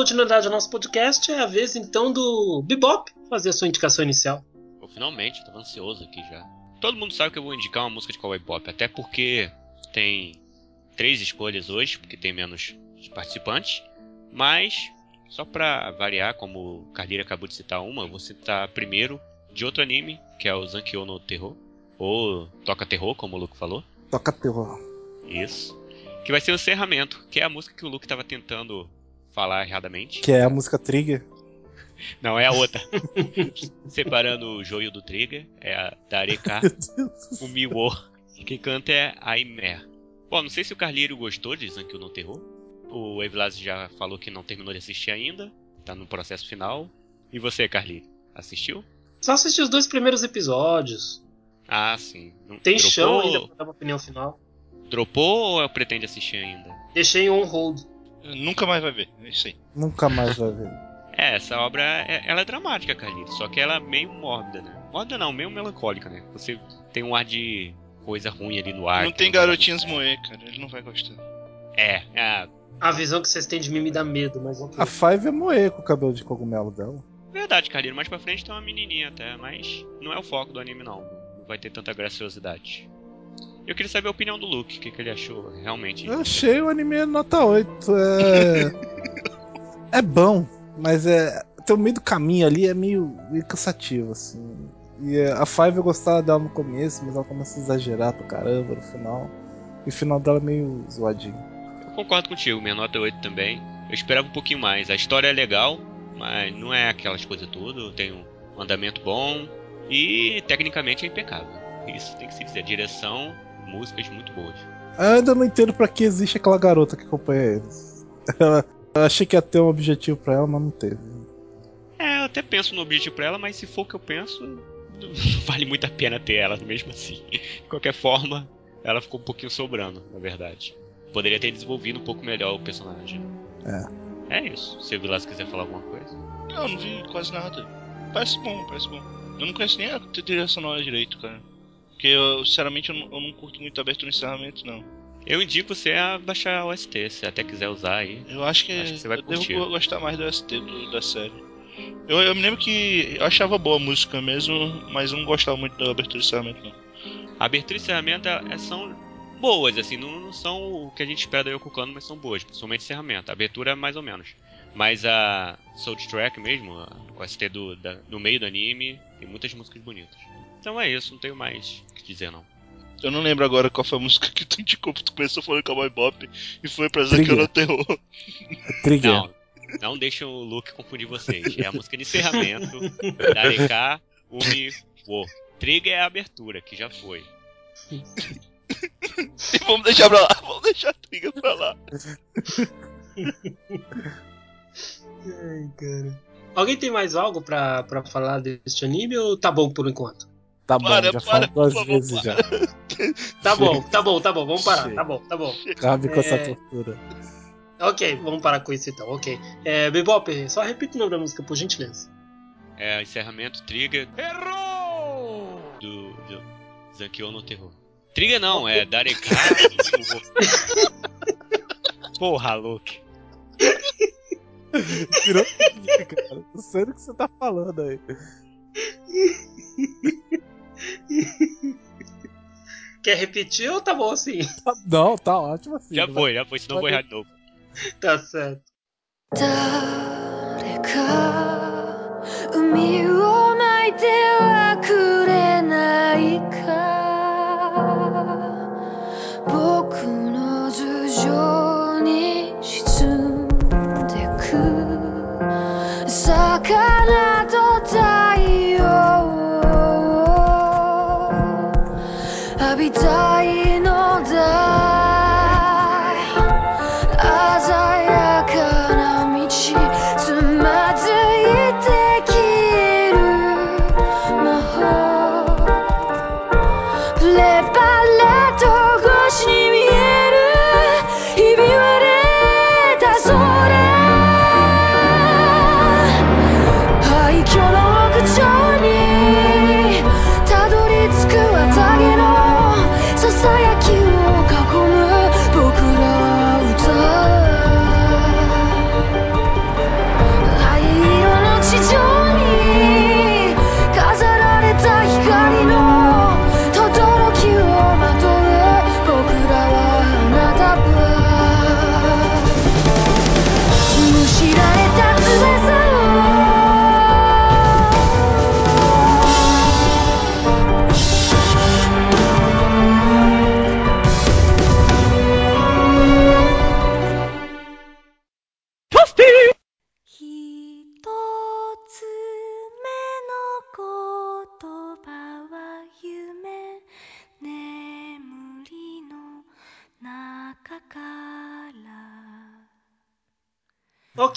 [SPEAKER 3] Continuidade ao nosso podcast, é a vez então do Bebop fazer a sua indicação inicial.
[SPEAKER 1] Pô, finalmente, tava ansioso aqui já. Todo mundo sabe que eu vou indicar uma música de Cowboy Pop, até porque tem três escolhas hoje, porque tem menos participantes. Mas, só pra variar, como o Carneiro acabou de citar uma, eu vou citar primeiro de outro anime, que é o Zankyo no Terror. Ou Toca Terror, como o Luke falou.
[SPEAKER 2] Toca terror.
[SPEAKER 1] Isso. Que vai ser o encerramento, que é a música que o Luke tava tentando falar erradamente.
[SPEAKER 2] Que é a música Trigger. (laughs)
[SPEAKER 1] Não, é a outra. (laughs) Separando o joio do trigger, é a Dareka (laughs) o Miwo. Quem canta é a Aimer. Bom, não sei se o Carlírio gostou de Zankyo no Terror. O Evilás já falou que não terminou de assistir ainda. Tá no processo final. E você, Carlírio? Assistiu?
[SPEAKER 3] Só assisti os dois primeiros episódios.
[SPEAKER 1] Ah, sim. Não-
[SPEAKER 3] Tem
[SPEAKER 1] dropou,
[SPEAKER 3] chão ainda pra dar uma opinião final.
[SPEAKER 1] Dropou ou pretende assistir ainda?
[SPEAKER 3] Deixei on hold.
[SPEAKER 5] Nunca mais vai ver, é isso aí.
[SPEAKER 2] Nunca mais vai ver.
[SPEAKER 1] É, essa obra é, ela é dramática, Carlito, só que ela é meio mórbida, né? Mórbida não, meio melancólica, né? Você tem um ar de coisa ruim ali no ar.
[SPEAKER 5] não tem
[SPEAKER 1] vai
[SPEAKER 5] garotinhas
[SPEAKER 1] dar-
[SPEAKER 5] moer, cara, ele não vai gostar.
[SPEAKER 1] É, é,
[SPEAKER 3] A visão que vocês têm de mim me dá medo, mas ok.
[SPEAKER 2] A Five é moer com o cabelo de cogumelo dela.
[SPEAKER 1] verdade, Carlito. Mais pra frente tem uma menininha até, mas não é o foco do anime, não. Não vai ter tanta graciosidade. Eu queria saber a opinião do Luke, o que, que ele achou realmente.
[SPEAKER 2] Eu achei o anime nota 8. É. (laughs) é bom, mas é. Tem o meio do caminho ali é meio, meio cansativo, assim. E é, a Five eu gostava dela no começo, mas ela começa a exagerar pra caramba no final. E o final dela é meio zoadinho.
[SPEAKER 1] Eu concordo contigo, minha nota é 8 também. Eu esperava um pouquinho mais. A história é legal, mas não é aquelas coisas tudo. Tem um andamento bom e tecnicamente é impecável. Isso tem que se dizer. Direção, músicas muito boas.
[SPEAKER 2] Eu ainda não entendo pra que existe aquela garota que acompanha eles. Eu achei que ia ter um objetivo pra ela, mas não teve.
[SPEAKER 1] É, eu até penso no objetivo pra ela, mas se for o que eu penso, não (laughs) vale muito a pena ter ela mesmo assim. De qualquer forma, ela ficou um pouquinho sobrando, na verdade. Poderia ter desenvolvido um pouco melhor o personagem. É. É isso. Se o Vilas quiser falar alguma coisa.
[SPEAKER 5] Não, não vi quase nada. Parece bom, parece bom. Eu não conheço nem a trilha sonora direito, cara. Porque eu, sinceramente, eu não, eu não curto muito abertura e encerramento, não.
[SPEAKER 1] Eu indico você a baixar o ST, se até quiser usar aí.
[SPEAKER 5] Eu acho que,
[SPEAKER 1] Acho que você vai
[SPEAKER 5] eu devo
[SPEAKER 1] curtir.
[SPEAKER 5] go- gostar mais do ST do- da série. Eu, eu me lembro que eu achava boa a música mesmo, mas eu não gostava muito da abertura e encerramento, não.
[SPEAKER 1] A abertura e encerramento é- são boas, assim, não, não são o que a gente espera da Yoko Kanno, mas são boas, principalmente encerramento. A abertura é mais ou menos. Mas a soundtrack mesmo, a- o ST do, da- do meio do anime, tem muitas músicas bonitas. Então é isso, não tenho mais o que dizer não.
[SPEAKER 5] Eu não lembro agora qual foi a música que tu indicou, porque tu começou falando Cowboy Bop e foi pra
[SPEAKER 2] Trigger.
[SPEAKER 5] Zankyo no Terror.
[SPEAKER 2] Trigger.
[SPEAKER 1] Não, não deixem o Luke confundir vocês. É a música de encerramento (laughs) da Areka Umi Wo. Trigger é a abertura, que já foi.
[SPEAKER 5] E (laughs) vamos deixar pra lá, vamos deixar a Trigger pra lá. (laughs)
[SPEAKER 3] Ai, cara. Alguém tem mais algo pra, pra falar deste anime ou tá bom por enquanto?
[SPEAKER 2] Tá bom,
[SPEAKER 5] Para,
[SPEAKER 2] já
[SPEAKER 5] para,
[SPEAKER 2] duas vezes
[SPEAKER 5] para.
[SPEAKER 2] já. (laughs)
[SPEAKER 3] Tá bom, tá bom, tá bom, vamos parar,
[SPEAKER 2] Chega.
[SPEAKER 3] tá bom, tá bom. (laughs)
[SPEAKER 2] Cabe com essa
[SPEAKER 3] É.
[SPEAKER 2] tortura.
[SPEAKER 3] Ok, vamos parar com isso então, ok. É, Bebop, só repita o nome da música, por gentileza.
[SPEAKER 1] É encerramento Trigger. Errou! Do, do Zankyo no Terror. Trigger não, é Dareka. (laughs) Porra, Luke.
[SPEAKER 2] Virou cara. Não sei do que você tá falando aí. (laughs)
[SPEAKER 3] Quer repetir ou tá bom assim?
[SPEAKER 2] Tá- Não, tá ótimo assim.
[SPEAKER 1] Já
[SPEAKER 2] não
[SPEAKER 1] foi, já foi, senão eu vou errar de novo.
[SPEAKER 3] Tá certo.
[SPEAKER 10] 誰か海を巻いてはくれないか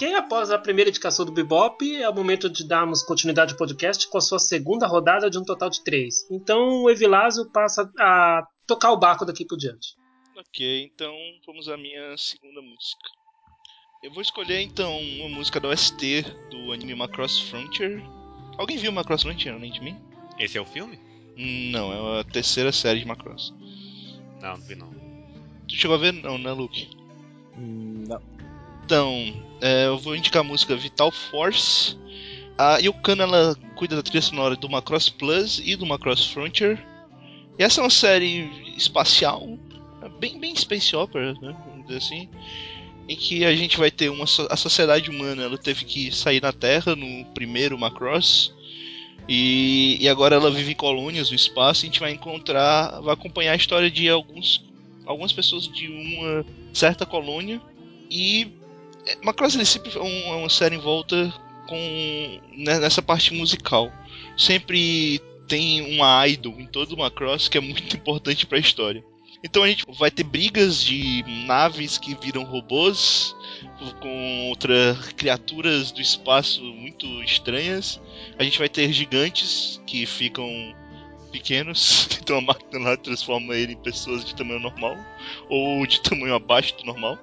[SPEAKER 3] Ok, após a primeira indicação do Bebop, é o momento de darmos continuidade ao podcast com a sua segunda rodada de um total de três. Então o Evilásio passa a tocar o barco daqui por diante.
[SPEAKER 5] Ok, então vamos à minha segunda música. Eu vou escolher então uma música da OST do anime Macross Frontier. Alguém viu Macross Frontier além de mim?
[SPEAKER 1] Esse é o filme?
[SPEAKER 5] Não, é a terceira série de Macross.
[SPEAKER 1] Não, não vi não.
[SPEAKER 5] Tu chegou a ver? Não, né, Luke?
[SPEAKER 2] Hum, Não.
[SPEAKER 5] Então, é, eu vou indicar a música Vital Force. A Yokana ela cuida da trilha sonora do Macross Plus e do Macross Frontier. E essa é uma série espacial, é bem, bem space opera, né, vamos dizer assim, em que a gente vai ter uma a sociedade humana, ela teve que sair da Terra no primeiro Macross. E, e agora ela vive em colônias no espaço. E a gente vai encontrar, vai acompanhar a história de alguns, algumas pessoas de uma certa colônia. E Macross ele sempre é um- uma série em volta com né, nessa parte musical. Sempre tem uma idol em todo Macross que é muito (laughs) importante para a história. Então a gente vai ter brigas de naves que viram robôs contra criaturas do espaço muito estranhas. A gente vai ter gigantes que ficam pequenos, (laughs) então a máquina lá transforma ele em pessoas de tamanho normal ou de tamanho abaixo do normal.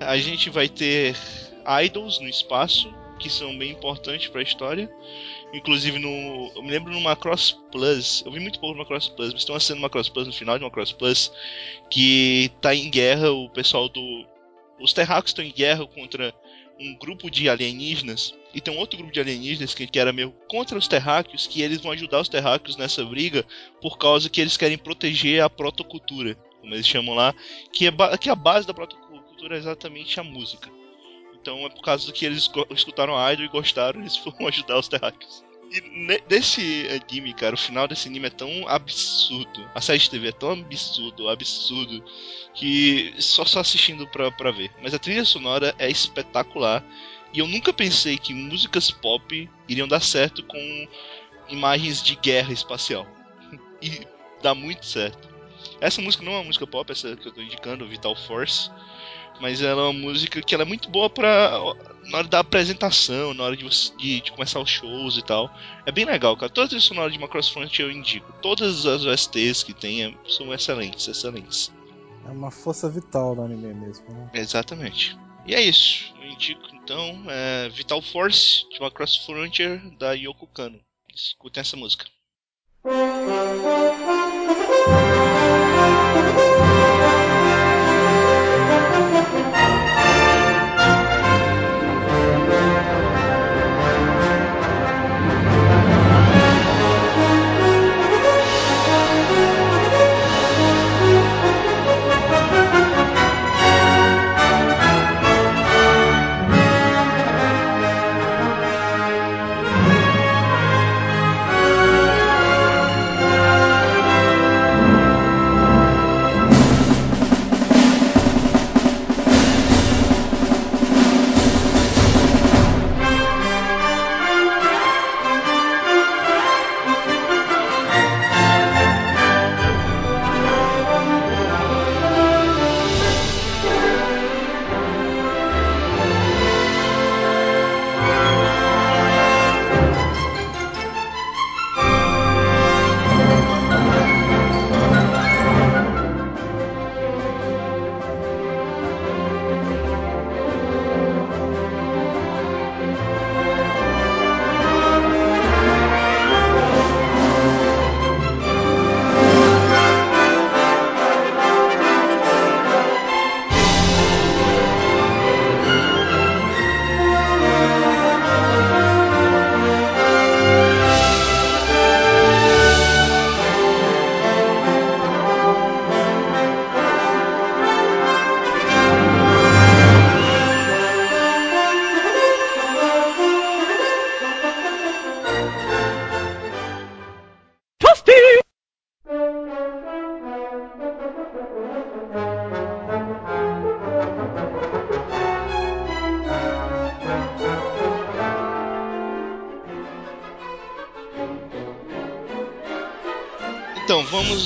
[SPEAKER 5] A gente vai ter idols no espaço que são bem importantes para a história. Inclusive no. Eu me lembro no Macross Plus. Eu vi muito pouco no Macross Plus, mas tem uma cena no Macross Plus, no final de Macross Plus, que tá em guerra o pessoal do. Os terráqueos estão em guerra contra um grupo de alienígenas. E tem um outro grupo de alienígenas que, que era meio contra os terráqueos, que eles vão ajudar os terráqueos nessa briga por causa que eles querem proteger a protocultura, como eles chamam lá, que é, que a base da protocultura é exatamente a música. Então é por causa do que eles escutaram a Idol e gostaram, (laughs) eles foram ajudar os terráqueos. E desse anime, cara, o final desse anime é tão absurdo. A série de TV é tão absurdo, absurdo, que só, só assistindo pra, pra ver. Mas a trilha sonora é espetacular. E eu nunca pensei que músicas pop iriam dar certo com imagens de guerra espacial. (laughs) e dá muito certo. Essa música não é uma música pop, essa que eu tô indicando, Vital Force. Mas ela é uma música que ela é muito boa pra. Na hora da apresentação, na hora de, você- de, de começar os shows e tal. É bem legal, cara. Toda a trilha sonora de Macross Frontier eu indico. Todas as OSTs que tem é- são excelentes, excelentes.
[SPEAKER 2] É uma força vital no anime mesmo, né?
[SPEAKER 5] Exatamente. E é isso. Eu indico então é Vital Force de Macross Frontier da Yoko Kano. Escutem essa música. Então (laughs)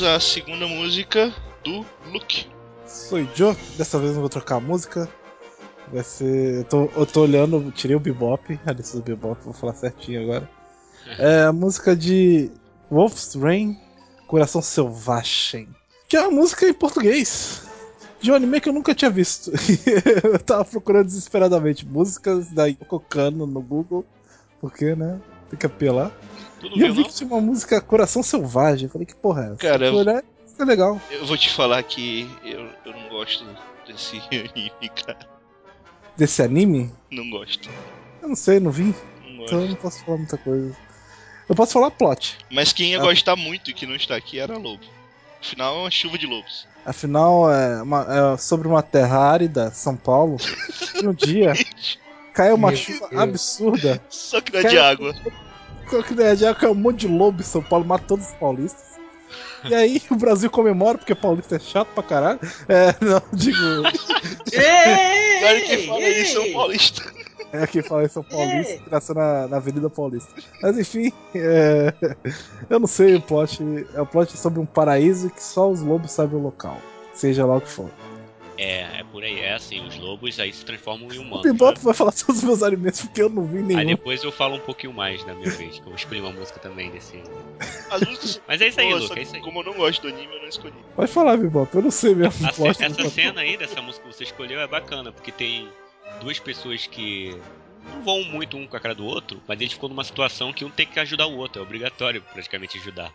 [SPEAKER 5] vamos à segunda música do Luke.
[SPEAKER 2] Sou Joe, dessa vez não vou trocar a música. Vai ser. Eu tô, eu tô olhando, tirei o bebop, a lista do bebop, vou falar certinho agora. (laughs) É a música de Wolf's Rain, Coração Selvagem. Que é uma música em português. De um anime que eu nunca tinha visto. (laughs) eu tava procurando desesperadamente músicas da Yoko Kano no Google. Porque, né? Tem que apelar.
[SPEAKER 1] Tu não
[SPEAKER 2] E eu vi
[SPEAKER 1] não?
[SPEAKER 2] que tinha uma música Coração Selvagem. Eu falei, que porra é essa?
[SPEAKER 5] Cara,
[SPEAKER 2] olhar, isso é legal.
[SPEAKER 5] Eu vou te falar que eu, eu não gosto desse (laughs) anime, cara.
[SPEAKER 2] Desse anime?
[SPEAKER 5] Não gosto.
[SPEAKER 2] Eu não sei, não vi.
[SPEAKER 5] Não
[SPEAKER 2] Então eu não posso falar muita coisa. Eu posso falar plot.
[SPEAKER 5] Mas quem ia
[SPEAKER 2] Ah.
[SPEAKER 5] gostar muito e que não está aqui era Lobo. Afinal, é uma chuva de lobos.
[SPEAKER 2] Afinal, é, uma- é sobre uma terra árida, São Paulo. (laughs) e um dia caiu uma
[SPEAKER 3] Meu
[SPEAKER 2] chuva
[SPEAKER 3] Deus.
[SPEAKER 2] absurda.
[SPEAKER 5] Só que não é de água.
[SPEAKER 2] Qual que água? Caiu um monte de lobo em São Paulo, matou todos os paulistas. E aí o Brasil comemora porque paulista é chato pra caralho. É, não, digo.
[SPEAKER 3] Ei,
[SPEAKER 5] Cara, quem fala
[SPEAKER 3] ei,
[SPEAKER 5] isso é um paulista.
[SPEAKER 2] É quem fala isso é o paulista, que nasceu na, na Avenida Paulista. Mas enfim, é, eu não sei o plot. É o plot sobre um paraíso que só os lobos sabem o local. Seja lá o que for.
[SPEAKER 1] É, é por aí. É assim, os lobos aí se transformam em
[SPEAKER 2] O
[SPEAKER 1] humanos.
[SPEAKER 2] Bebop
[SPEAKER 1] né?
[SPEAKER 2] vai falar todos os meus alimentos porque eu não vi
[SPEAKER 1] Aí
[SPEAKER 2] nenhum.
[SPEAKER 1] depois eu falo um pouquinho mais na minha vez, que eu vou escolher uma música também desse.
[SPEAKER 5] As músicas. (laughs)
[SPEAKER 1] Mas é isso aí,
[SPEAKER 5] Pô,
[SPEAKER 1] Luca, é isso aí.
[SPEAKER 5] Como eu não gosto do anime, eu não escolhi.
[SPEAKER 2] Pode falar, Bebop, eu não sei mesmo
[SPEAKER 1] A essa
[SPEAKER 2] do-
[SPEAKER 1] cena aí dessa música que você escolheu é bacana, porque tem duas pessoas que não vão muito um com a cara do outro, mas eles ficam numa situação que um tem que ajudar o outro, é obrigatório praticamente ajudar.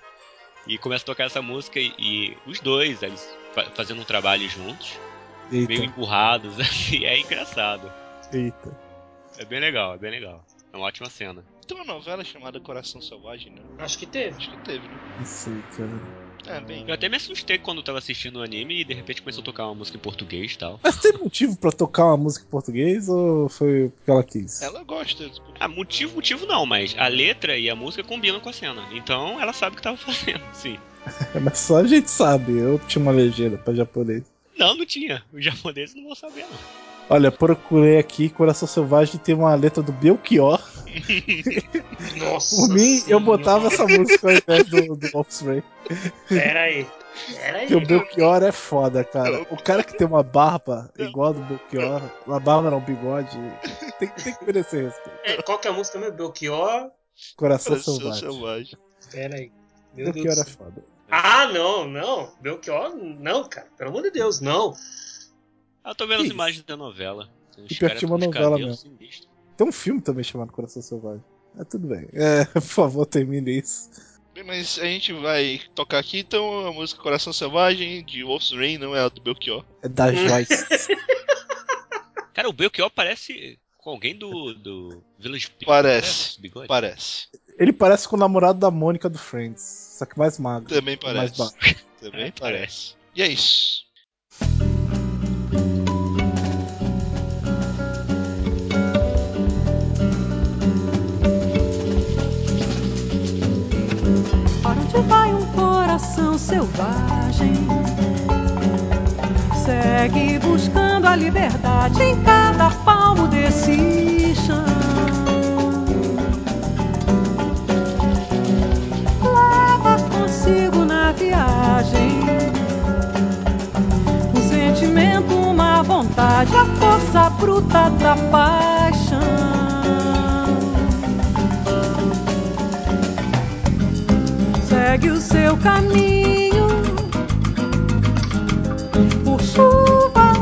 [SPEAKER 1] E começa a tocar essa música e, e os dois, eles fa- fazendo um trabalho juntos, meio
[SPEAKER 2] Eita,
[SPEAKER 1] empurrados, (laughs) assim, é engraçado.
[SPEAKER 2] eita.
[SPEAKER 1] É bem legal, é bem legal. É uma ótima cena.
[SPEAKER 5] Tem uma novela chamada Coração Selvagem, né?
[SPEAKER 3] Acho que teve.
[SPEAKER 5] Acho que teve, né?
[SPEAKER 2] Não sei, cara.
[SPEAKER 5] É, bem.
[SPEAKER 1] Eu até me assustei quando eu tava assistindo o anime e de repente começou a tocar uma música em português e tal.
[SPEAKER 2] Mas tem motivo pra tocar uma música em português ou foi porque ela quis?
[SPEAKER 5] Ela gosta.
[SPEAKER 1] Ah, motivo, motivo não, mas a letra e a música combinam com a cena. Então ela sabe o que tava (laughs) fazendo, sim. (laughs)
[SPEAKER 2] Mas só a gente sabe, eu tinha uma legenda pra japonês.
[SPEAKER 1] Não, não tinha. Os japoneses não vão saber, não.
[SPEAKER 2] Olha, procurei aqui, Coração Selvagem tem uma letra do Belchior. (laughs)
[SPEAKER 3] Nossa.
[SPEAKER 2] Por mim, eu
[SPEAKER 3] Senhora.
[SPEAKER 2] botava essa música ao invés do, do Offspring.
[SPEAKER 3] Pera aí. Pera aí.
[SPEAKER 2] Porque o Belchior é foda, cara. O cara que tem uma barba igual a do Belchior, uma barba não, um bigode, tem, tem que merecer respeito.
[SPEAKER 3] É, qual que é a música mesmo? Belchior?
[SPEAKER 2] Coração
[SPEAKER 5] Coração
[SPEAKER 2] Selvagem.
[SPEAKER 5] Selvagem.
[SPEAKER 3] Pera aí. Meu Deus
[SPEAKER 2] Belchior
[SPEAKER 3] do
[SPEAKER 2] é foda.
[SPEAKER 3] Ah, não, não. Belchior, não, cara. Pelo amor de Deus, não.
[SPEAKER 1] Ah, eu tô vendo as imagens da novela.
[SPEAKER 2] E
[SPEAKER 1] caras
[SPEAKER 2] que tinha uma novela mesmo. Tem um filme também chamado Coração Selvagem. É tudo bem. É, (laughs) por favor, termine isso.
[SPEAKER 5] Bem, mas a gente vai tocar aqui então a música Coração Selvagem de Wolf's Rain, não é a do Belchior.
[SPEAKER 2] É da Joyce. (laughs)
[SPEAKER 1] Cara, o Belchior parece com alguém do, do Village People.
[SPEAKER 5] Parece.
[SPEAKER 1] né? Bigode.
[SPEAKER 5] Parece.
[SPEAKER 2] Ele parece com o namorado da Mônica do Friends, só que mais magro.
[SPEAKER 5] Também
[SPEAKER 2] Mais
[SPEAKER 5] parece.
[SPEAKER 2] baixo. (laughs)
[SPEAKER 5] Também
[SPEAKER 1] É,
[SPEAKER 5] parece. E é isso.
[SPEAKER 11] Para onde vai um coração selvagem? Segue buscando a liberdade em cada palmo desse chão. Viagem um sentimento, uma vontade, a força bruta da paixão. segue o seu caminho por chuvas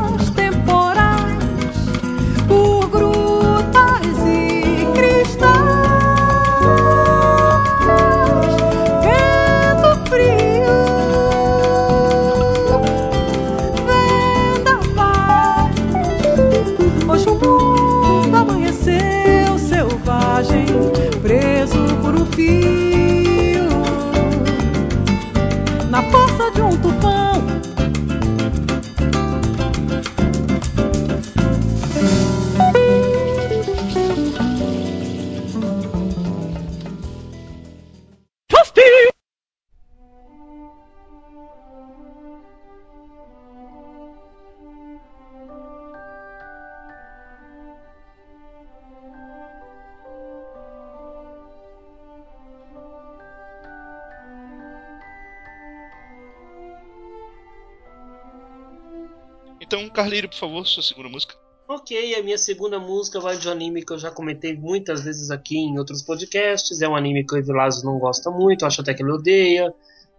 [SPEAKER 5] Então, Carlírio, por favor, sua segunda música.
[SPEAKER 3] Ok, a minha segunda música vai de um anime que eu já comentei muitas vezes aqui em outros podcasts. É um anime que o Evilásio não gosta muito, acho até que ele odeia.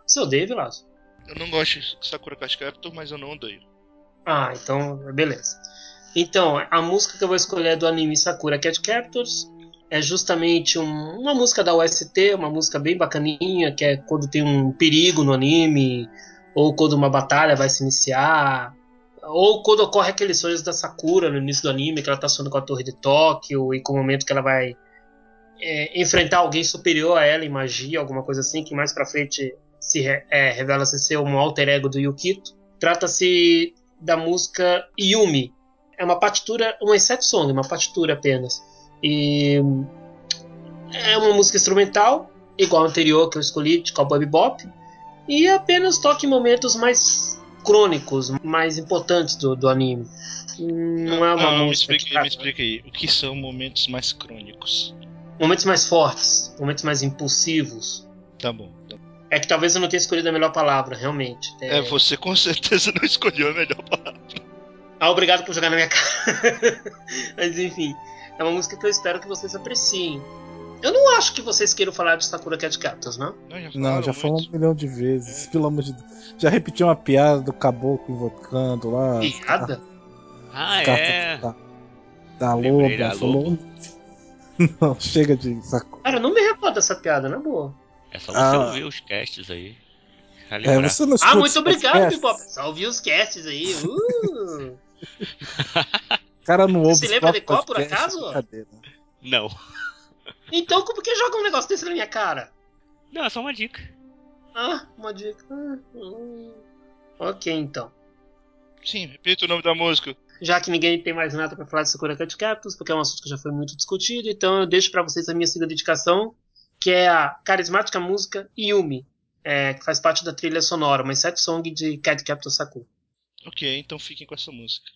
[SPEAKER 3] Você odeia, Evilásio?
[SPEAKER 5] Eu não gosto de Sakura Card Captor, mas eu não odeio.
[SPEAKER 3] Ah, então beleza. Então, a música que eu vou escolher é do anime Sakura Cat Captors. É justamente um- uma música da OST, uma música bem bacaninha, que é quando tem um perigo no anime, ou quando uma batalha vai se iniciar, ou quando ocorre aqueles sonhos da Sakura no início do anime, que ela tá sonhando com a Torre de Tóquio, e com o momento que ela vai é, enfrentar alguém superior a ela em magia, alguma coisa assim, que mais pra frente se é, revela ser um alter ego do Yukito. Trata-se da música Yumi. É uma partitura, uma set song, uma partitura apenas. E é uma música instrumental, igual a anterior que eu escolhi, de Cowboy Bebop, e apenas toca em momentos mais crônicos, mais importantes do, do anime. Não é uma
[SPEAKER 5] me
[SPEAKER 3] música
[SPEAKER 5] explica,
[SPEAKER 3] que
[SPEAKER 5] aí, me explica aí. O que são momentos mais crônicos?
[SPEAKER 3] momentos mais fortes, momentos mais impulsivos.
[SPEAKER 5] Tá bom. tá bom.
[SPEAKER 3] É que talvez eu não tenha escolhido a melhor palavra, realmente.
[SPEAKER 5] É, você com (laughs) certeza não escolheu a melhor palavra.
[SPEAKER 3] Ah, obrigado por jogar na minha (laughs) cara. Mas enfim, é uma música que eu espero que vocês apreciem. Eu não acho que vocês queiram falar de Sakura Cat Captors, não?
[SPEAKER 5] Não, já
[SPEAKER 2] Não, já falou um milhão de vezes. (laughs) Pelo amor de Deus. Já repetiu uma piada do caboclo invocando lá.
[SPEAKER 3] Piada?
[SPEAKER 1] Ah, é.
[SPEAKER 2] Da, da loba.
[SPEAKER 1] da
[SPEAKER 2] Falou. (laughs) Não, chega de saco.
[SPEAKER 3] Cara, eu não me recordo dessa piada, na boa.
[SPEAKER 1] É só você
[SPEAKER 2] Ah.
[SPEAKER 1] ouvir os casts aí.
[SPEAKER 2] É, você não
[SPEAKER 3] Ah, muito obrigado? Bebop. Só ouvi os casts aí. Uh. (laughs)
[SPEAKER 2] Cara não ouve
[SPEAKER 3] se
[SPEAKER 2] os
[SPEAKER 3] lembra de qual, por acaso?
[SPEAKER 1] Não.
[SPEAKER 3] Então, como que joga um negócio desse na minha cara?
[SPEAKER 1] Não, é só uma dica.
[SPEAKER 3] Ah, uma dica. Ah, hum. Ok, então.
[SPEAKER 5] Sim, repita o nome da música.
[SPEAKER 3] Já que ninguém tem mais nada pra falar de Sakura Cat Captors, porque é um assunto que já foi muito discutido, então eu deixo pra vocês a minha segunda indicação, que é a carismática música Yumi, é, que faz parte da trilha sonora, uma set song de Cat Captor Sakura.
[SPEAKER 5] Ok, então fiquem com essa música.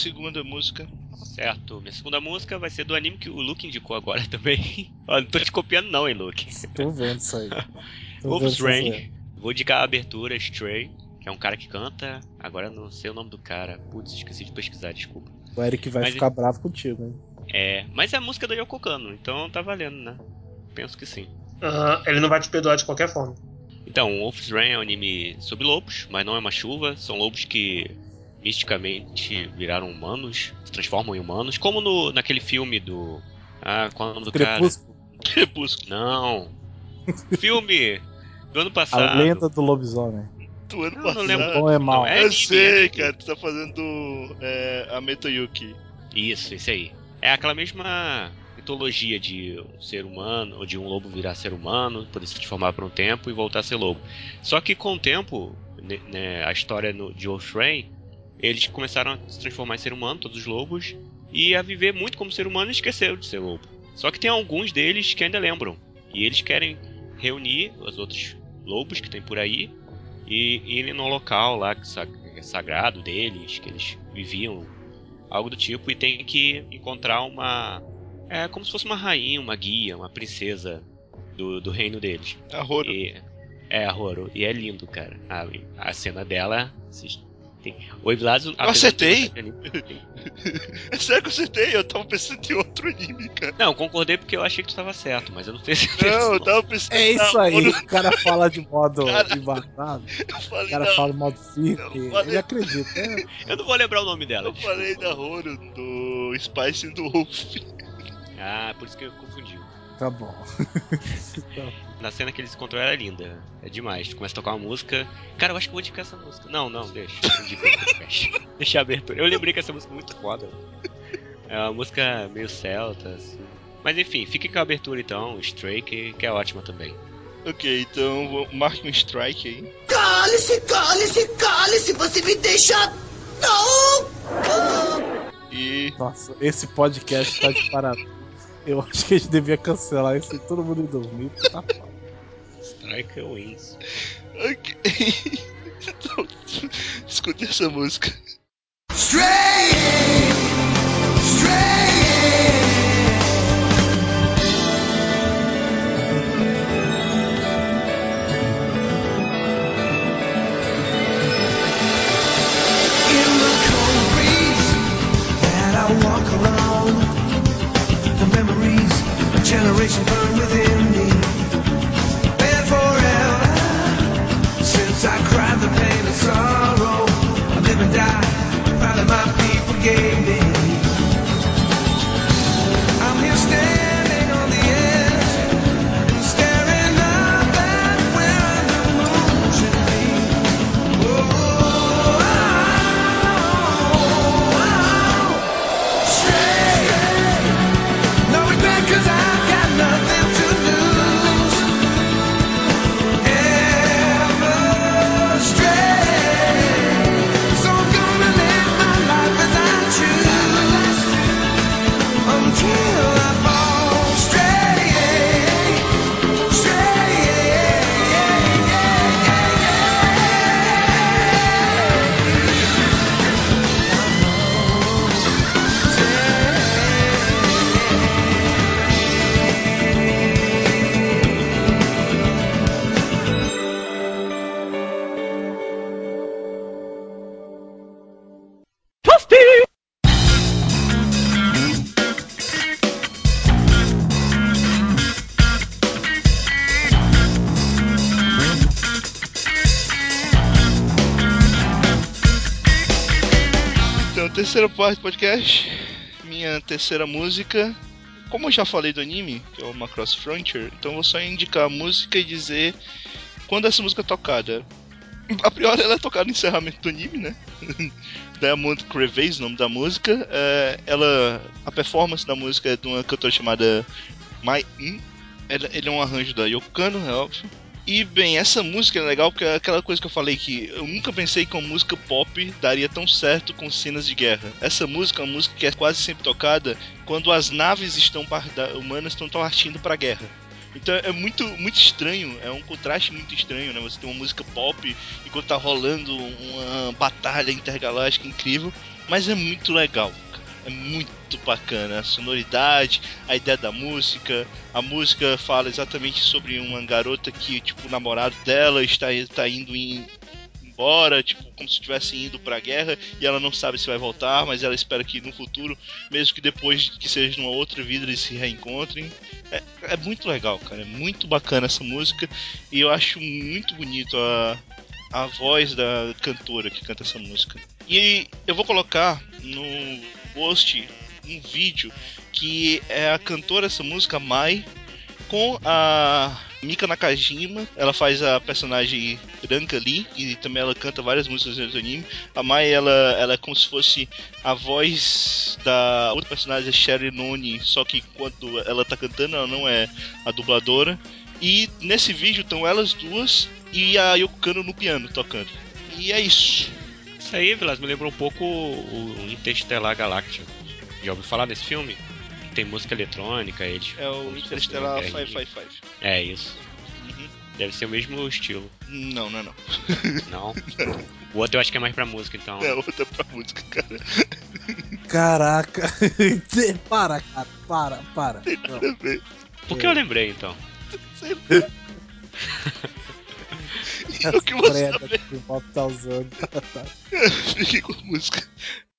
[SPEAKER 5] Segunda música.
[SPEAKER 1] Certo. Minha segunda música vai ser do anime que o Luke indicou agora (laughs) também. Ó, não tô te copiando não, hein, Luke.
[SPEAKER 2] Tô vendo isso aí. (laughs)
[SPEAKER 1] Wolf's Rain. Vou indicar a abertura Stray, que é um cara que canta. Agora eu não sei o nome do cara. Putz, esqueci de pesquisar, desculpa.
[SPEAKER 2] O Eric vai
[SPEAKER 1] Mas-
[SPEAKER 2] ficar bravo contigo, hein?
[SPEAKER 1] É, mas é a música do Yoko Kano, então tá valendo, né? Penso que sim.
[SPEAKER 3] Aham, ele não vai te perdoar de qualquer forma.
[SPEAKER 1] Então, Wolf's Rain é um anime sobre lobos, mas não é uma chuva. São lobos que misticamente viraram humanos, se transformam em humanos, como no, naquele filme do. Ah, qual é o nome do
[SPEAKER 2] Crepúsculo.
[SPEAKER 1] cara? Crepúsculo. Não. filme do ano passado.
[SPEAKER 2] A lenda do lobisomem.
[SPEAKER 5] Do ano
[SPEAKER 1] Não,
[SPEAKER 5] passado.
[SPEAKER 1] não lembro.
[SPEAKER 2] Bom é mal.
[SPEAKER 1] Não, é
[SPEAKER 5] Eu
[SPEAKER 1] anime,
[SPEAKER 5] sei,
[SPEAKER 1] anime.
[SPEAKER 5] cara, tu tá fazendo é, a Metoyuki.
[SPEAKER 1] Isso, esse aí. É aquela mesma mitologia de um ser humano, ou de um lobo virar ser humano, poder se transformar por um tempo e voltar a ser lobo. Só que com o tempo, né, né, a história no, de Wolfrain, eles começaram a se transformar em ser humano, todos os lobos, e a viver muito como ser humano e esqueceram de ser lobo. Só que tem alguns deles que ainda lembram. E eles querem reunir os outros lobos que tem por aí e irem no local lá é sagrado deles, que eles viviam, algo do tipo, e tem que encontrar uma. É como se fosse uma rainha, uma guia, uma princesa do, do reino deles.
[SPEAKER 5] A Roro.
[SPEAKER 1] E, é, a Roro. E é lindo, cara. A, a cena dela. vocês- Tem... O Evilásio.
[SPEAKER 5] Eu acertei? (laughs) É sério que eu acertei? Eu tava pensando em outro anime, cara.
[SPEAKER 1] Não, concordei porque eu achei que tu tava certo, mas eu não tenho certeza.
[SPEAKER 5] Não, eu tava pensando
[SPEAKER 2] É isso aí, o cara fala de modo
[SPEAKER 5] Cara,
[SPEAKER 2] embaçado,
[SPEAKER 5] Eu
[SPEAKER 2] o
[SPEAKER 5] falei
[SPEAKER 2] cara
[SPEAKER 5] da...
[SPEAKER 2] fala de modo firme,
[SPEAKER 5] eu falei-
[SPEAKER 2] ele acredita. né?
[SPEAKER 1] Eu não vou lembrar o nome dela.
[SPEAKER 5] Eu falei da Roro, do Spice e do Wolf.
[SPEAKER 1] Ah, por isso que eu confundi. (laughs)
[SPEAKER 2] Tá bom.
[SPEAKER 1] Na cena que eles se encontram era linda. É demais. Tu começa a tocar uma música. Cara, eu acho que eu vou indicar essa música. Não, não, deixa. (laughs) Deixa a abertura. Eu lembrei que essa música é muito foda. É uma música meio celta, assim. Mas enfim, fique com a abertura então, Stray, que, que é ótima também.
[SPEAKER 5] Ok, então vou- marque um strike aí.
[SPEAKER 12] Cale-se, cale-se, cale-se, você me deixa. Não!
[SPEAKER 5] E.
[SPEAKER 2] Nossa, esse podcast tá de parabéns. (laughs) Eu (laughs) acho que a gente devia cancelar isso e todo mundo ir dormir. Tá foda.
[SPEAKER 1] Strike Wins.
[SPEAKER 5] Ok. (laughs) então, escute essa música.
[SPEAKER 12] Stray! Stray!
[SPEAKER 5] Lucifer Do podcast. Minha terceira música. Como eu já falei do anime, que é o Macross Frontier, então vou só indicar a música e dizer quando essa música é tocada. A priori ela é tocada no encerramento do anime, né? (laughs) Diamond Crevasse, o nome da música. É, ela, a performance da música é de uma cantora chamada Mai In. Ele é um arranjo da Yokano, é óbvio. E bem, essa música é legal porque é aquela coisa que eu falei que eu nunca pensei que uma música pop daria tão certo com cenas de guerra. Essa música é uma música que é quase sempre tocada quando as naves estão humanas estão partindo para guerra. Então é muito, muito estranho, é um contraste muito estranho, né? Você tem uma música pop enquanto tá rolando uma batalha intergaláctica incrível, mas é muito legal. É muito bacana a sonoridade, a ideia da música. A música fala exatamente sobre uma garota que, tipo, o namorado dela está, está indo em, embora, tipo, como se estivesse indo pra guerra e ela não sabe se vai voltar, mas ela espera que no futuro, mesmo que depois que seja numa outra vida, eles se reencontrem. É, é muito legal, cara. É muito bacana essa música e eu acho muito bonito a, a voz da cantora que canta essa música. E eu vou colocar no post um vídeo que é a cantora dessa música, Mai, com a
[SPEAKER 10] Mika Nakajima, ela faz a personagem branca ali e também ela canta várias músicas do anime. A Mai, ela, ela é como se fosse a voz da outra personagem, Sherry Noni, só que quando ela tá cantando, ela não é a dubladora. E nesse vídeo estão elas duas e a Yoko Kano no piano tocando. E é isso.
[SPEAKER 1] Isso aí, Vilas, me lembrou um pouco o Interstellar Galactica. Já ouviu falar desse filme? Tem música eletrônica, eles.
[SPEAKER 10] É o Interstellar
[SPEAKER 1] RPG.
[SPEAKER 10] 555.
[SPEAKER 1] É isso. Deve ser o mesmo estilo.
[SPEAKER 10] Não, não é não. (laughs)
[SPEAKER 1] Não? O outro eu acho que é mais pra música, então.
[SPEAKER 10] É outra pra música, cara.
[SPEAKER 2] Caraca. (laughs) para, cara. Para, para. Não.
[SPEAKER 1] Por que eu lembrei, então? (laughs) (laughs)
[SPEAKER 10] o que você
[SPEAKER 2] Preda que o Bob tá usando.
[SPEAKER 10] Fiquei com a música.「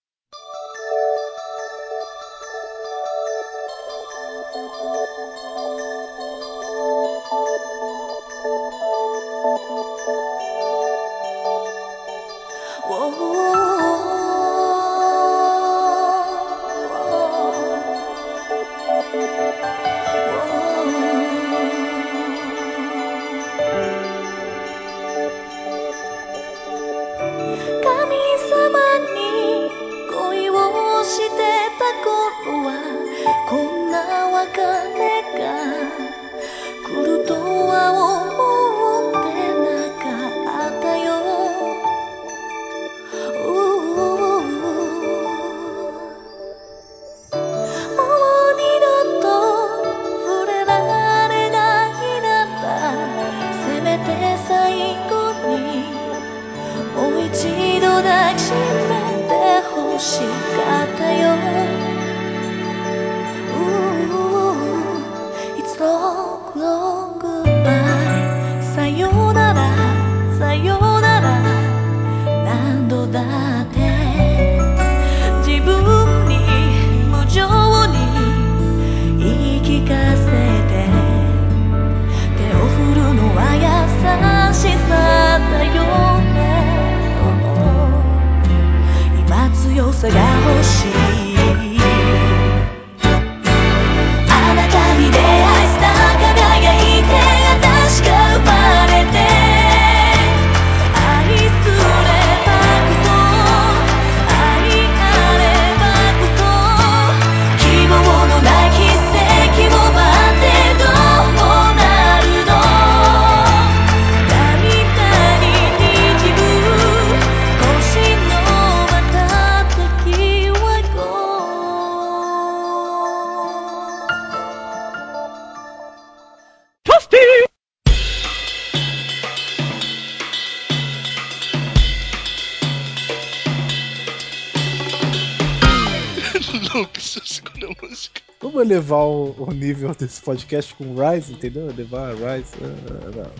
[SPEAKER 2] elevar o, o nível desse podcast com Rise, entendeu? Elevar Rise. ah, não, não.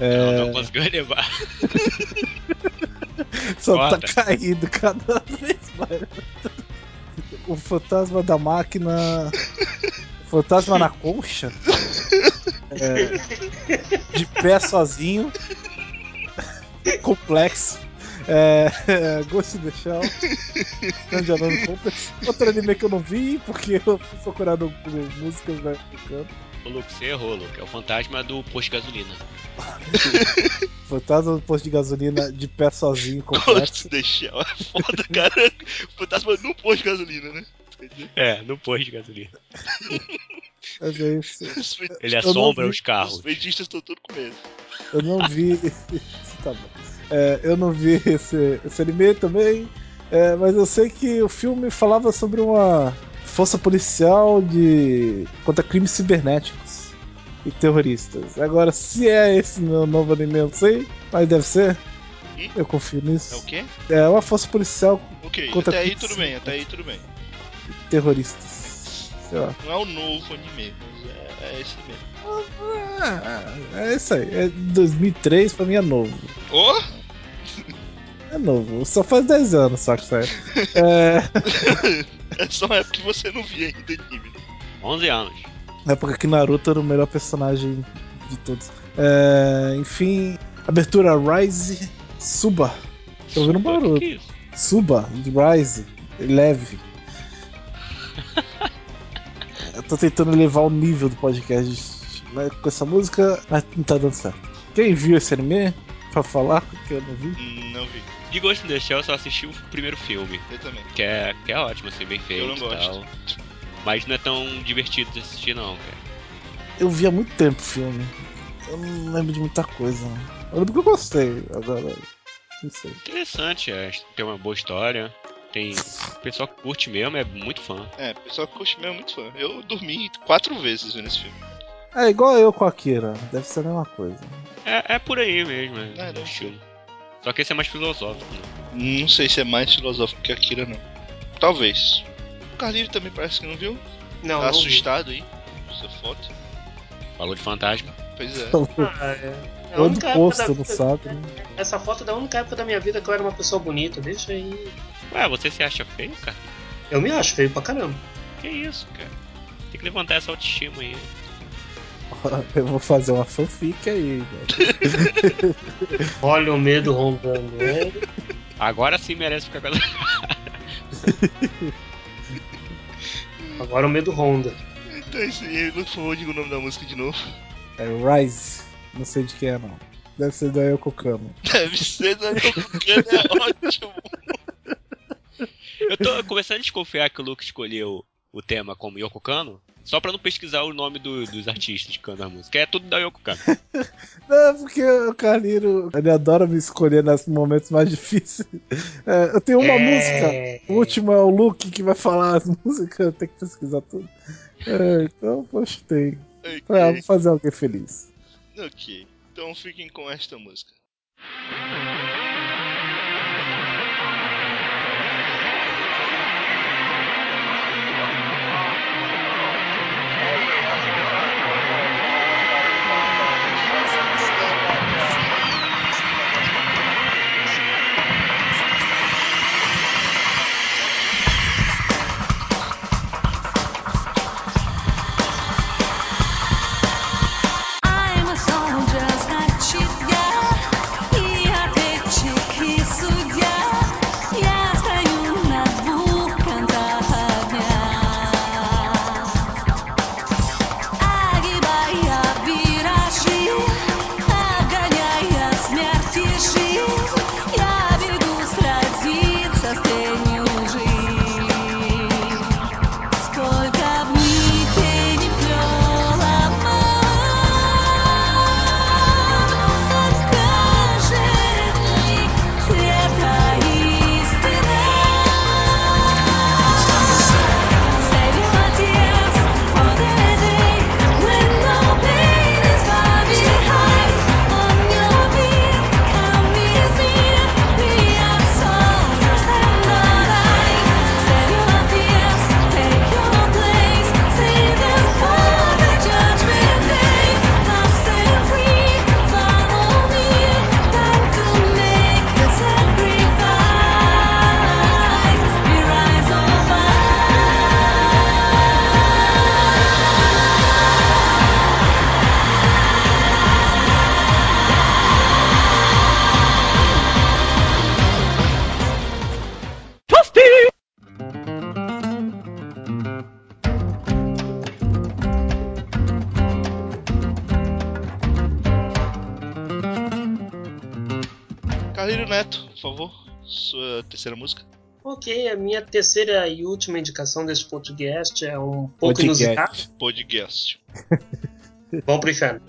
[SPEAKER 2] É,
[SPEAKER 1] Não, não conseguiu levar. (laughs)
[SPEAKER 2] Só
[SPEAKER 1] Corta.
[SPEAKER 2] tá caindo cada vez mais. O fantasma da máquina. Fantasma na concha. É, de pé sozinho. Complexo. É, é, (laughs) Ghost in the Shell. Grande Anano Complex. Outro anime que eu não vi, porque eu fui procurar no Google músicas vai ficando.
[SPEAKER 1] Ô, Luke, você errou, Luke. É o fantasma do posto de gasolina. (laughs)
[SPEAKER 2] Fantasma do posto de gasolina de pé sozinho, complexo. (laughs)
[SPEAKER 10] Ghost deixar é foda, cara. Fantasma no posto de gasolina, né?
[SPEAKER 1] É, no posto de gasolina.
[SPEAKER 2] Mas é isso.
[SPEAKER 1] Ele assombra os carros.
[SPEAKER 10] Os ventistas estão todos com medo.
[SPEAKER 2] Eu não vi. tá bom. É, eu não vi (laughs) esse, esse anime também. é, mas eu sei que o filme falava sobre uma força policial de contra crimes cibernéticos e terroristas. Agora, se é esse meu novo anime, eu não sei, mas deve ser. Eu confio nisso.
[SPEAKER 10] É o quê?
[SPEAKER 2] É uma força policial
[SPEAKER 10] Ok,
[SPEAKER 2] contra
[SPEAKER 10] até aí tudo bem, até aí tudo bem.
[SPEAKER 2] terroristas. Sei lá.
[SPEAKER 10] Não é o novo anime, mas é, é esse mesmo.
[SPEAKER 2] É, é isso aí. É 2003, pra mim é novo.
[SPEAKER 10] Oh!
[SPEAKER 2] É novo. Só faz 10 anos só que. É. (laughs)
[SPEAKER 10] é só época que você não via ainda anime.
[SPEAKER 1] 11 anos.
[SPEAKER 2] Na época que Naruto era o melhor personagem de todos. É, enfim, abertura Rise Suba. Tô ouvindo um barulho.
[SPEAKER 1] Que que é isso?
[SPEAKER 2] Suba, de Rise, leve. Eu tô tentando elevar o nível do podcast. mas com essa música mas não tá dando certo. Quem viu esse anime? Pra falar que eu não vi.
[SPEAKER 5] Hum, Não vi.
[SPEAKER 1] De Ghost in the Shell eu só assisti o primeiro filme,
[SPEAKER 5] Eu também.
[SPEAKER 1] que é, que é ótimo, assim, bem feito
[SPEAKER 5] Eu não
[SPEAKER 1] e
[SPEAKER 5] gosto.
[SPEAKER 1] tal. Mas não é tão divertido de assistir não, cara.
[SPEAKER 2] Eu vi há muito tempo o filme. Eu não lembro de muita coisa. Eu lembro que eu gostei, agora. Não sei.
[SPEAKER 1] Interessante, é, tem uma boa história. Tem. O pessoal que curte mesmo é muito fã.
[SPEAKER 5] É, o pessoal que curte mesmo é muito fã. Eu dormi quatro vezes vendo esse filme.
[SPEAKER 2] É igual eu com a Akira, deve ser a mesma coisa.
[SPEAKER 1] É, é por aí mesmo, é,
[SPEAKER 5] É, deve
[SPEAKER 1] estilo. Só que esse é mais filosófico, né?
[SPEAKER 5] Não sei se é mais filosófico que Akira, não. Talvez. O Carlinho também parece que não viu.
[SPEAKER 3] Não,
[SPEAKER 5] tá
[SPEAKER 3] não vi.
[SPEAKER 5] assustado aí. Essa foto.
[SPEAKER 1] Falou de fantasma.
[SPEAKER 5] Pois é.
[SPEAKER 3] Ah, é. É a única época
[SPEAKER 2] posto, não sabe, né?
[SPEAKER 3] Essa foto é da única época da minha vida que eu era uma pessoa bonita. Deixa aí.
[SPEAKER 1] Ué, você se acha feio, cara?
[SPEAKER 3] Eu me acho feio pra caramba.
[SPEAKER 1] Que isso, cara? Tem que levantar essa autoestima aí. (laughs)
[SPEAKER 2] Eu vou fazer uma fanfic aí, velho. (laughs)
[SPEAKER 3] Olha o medo rondando. né?
[SPEAKER 1] Agora sim merece ficar com. (laughs)
[SPEAKER 3] Agora o medo ronda.
[SPEAKER 5] Então é isso aí. Por favor, diga o nome da música de novo.
[SPEAKER 2] É Rise. Não sei de quem é, não. Deve ser da Yoko Kano.
[SPEAKER 5] Deve ser da Yoko Kano, é ótimo.
[SPEAKER 1] Eu tô começando a desconfiar que o Luke escolheu o tema como Yoko Kano só pra não pesquisar o nome do- dos artistas que cantam a música. É tudo da Yoko Kano. (laughs)
[SPEAKER 2] Não, porque o Carlinho, ele adora me escolher nos momentos mais difíceis. É, eu tenho uma
[SPEAKER 3] É.
[SPEAKER 2] música. O último é o Luke que vai falar as músicas, eu tenho que pesquisar tudo. É, então, poxa, tem.
[SPEAKER 5] Ok.
[SPEAKER 2] Ah, vou fazer alguém feliz.
[SPEAKER 5] Ok. Então fiquem com esta música.
[SPEAKER 10] I'm
[SPEAKER 5] Sua terceira música.
[SPEAKER 3] Ok, a minha terceira e última indicação deste podcast é um pouco
[SPEAKER 2] Podcast.
[SPEAKER 3] inusitado.
[SPEAKER 5] Podcast. (laughs)
[SPEAKER 3] Vamos pro inferno.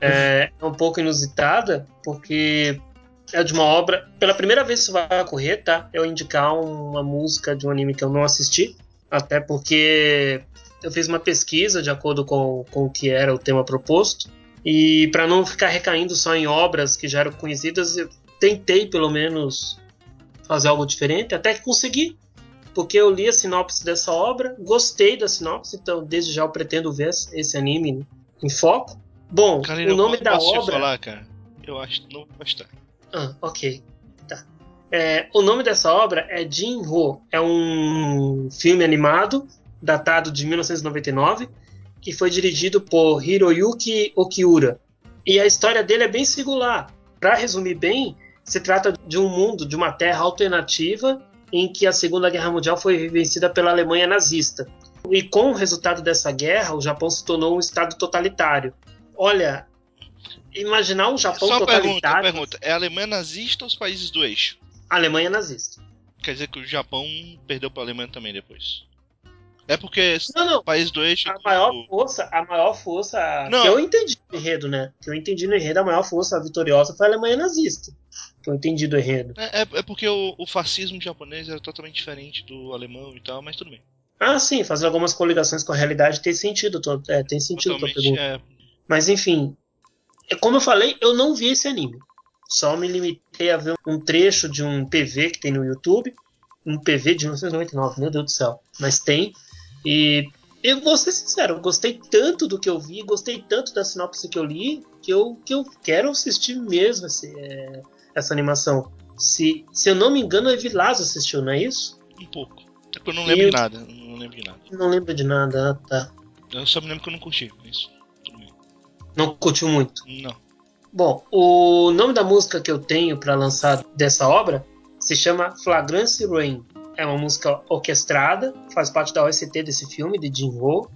[SPEAKER 3] É, é um pouco inusitada, porque é de uma obra. Pela primeira vez isso vai ocorrer, tá? Eu indicar uma música de um anime que eu não assisti, até porque eu fiz uma pesquisa de acordo com, com o que era o tema proposto. E para não ficar recaindo só em obras que já eram conhecidas, eu tentei pelo menos fazer algo diferente, até que consegui. Porque eu li a sinopse dessa obra, gostei da sinopse, então desde já eu pretendo ver esse anime em foco. Bom,
[SPEAKER 5] Carlinho,
[SPEAKER 3] o nome
[SPEAKER 5] eu
[SPEAKER 3] da obra.
[SPEAKER 5] falar, cara? Eu acho que não vai gostar.
[SPEAKER 3] Ah, ok. Tá. É, o nome dessa obra é Jin-Ho. É um filme animado, datado de 1999, que foi dirigido por Hiroyuki Okiura. E a história dele é bem singular. Para resumir bem, se trata de um mundo, de uma terra alternativa, em que a Segunda Guerra Mundial foi vencida pela Alemanha nazista. E com o resultado dessa guerra, o Japão se tornou um estado totalitário. Olha, imaginar um Japão
[SPEAKER 5] Só uma pergunta,
[SPEAKER 3] totalitário.
[SPEAKER 5] pergunta. É a Alemanha nazista ou os países do eixo?
[SPEAKER 3] Alemanha nazista.
[SPEAKER 5] Quer dizer que o Japão perdeu pra Alemanha também depois. É porque
[SPEAKER 3] Não, não.
[SPEAKER 5] país do eixo.
[SPEAKER 3] A maior força, a maior força
[SPEAKER 5] Não.
[SPEAKER 3] que eu entendi no enredo, né? Que eu entendi no enredo, a maior força vitoriosa foi a Alemanha nazista. Que eu entendi do enredo.
[SPEAKER 5] É, é- é porque o, o fascismo japonês era totalmente diferente do alemão e tal, mas tudo bem.
[SPEAKER 3] Ah, sim, fazer algumas coligações com a realidade tem sentido. tô- é, tem sentido
[SPEAKER 5] Totalmente é.
[SPEAKER 3] Mas enfim, é como eu falei, eu não vi esse anime. Só me limitei a ver um trecho de um PV que tem no YouTube. Um PV de 1999, meu Deus do céu. Mas tem. E eu vou ser sincero, gostei tanto do que eu vi, gostei tanto da sinopse que eu li, que eu, que eu quero assistir mesmo esse, é, essa animação. Se, se eu não me engano, a Vilazo assistiu, não é isso?
[SPEAKER 5] Um pouco. É eu não lembro
[SPEAKER 3] Eu-
[SPEAKER 5] de nada. Não lembro de nada.
[SPEAKER 3] Não lembro de nada, ah, tá.
[SPEAKER 5] Eu só me lembro que eu não curti. Isso. Tudo bem.
[SPEAKER 3] Não curtiu muito.
[SPEAKER 5] Não.
[SPEAKER 3] Bom, o nome da música que eu tenho para lançar dessa obra se chama Flagrance Rain. É uma música orquestrada, faz parte da OST desse filme, de Jin-Ho.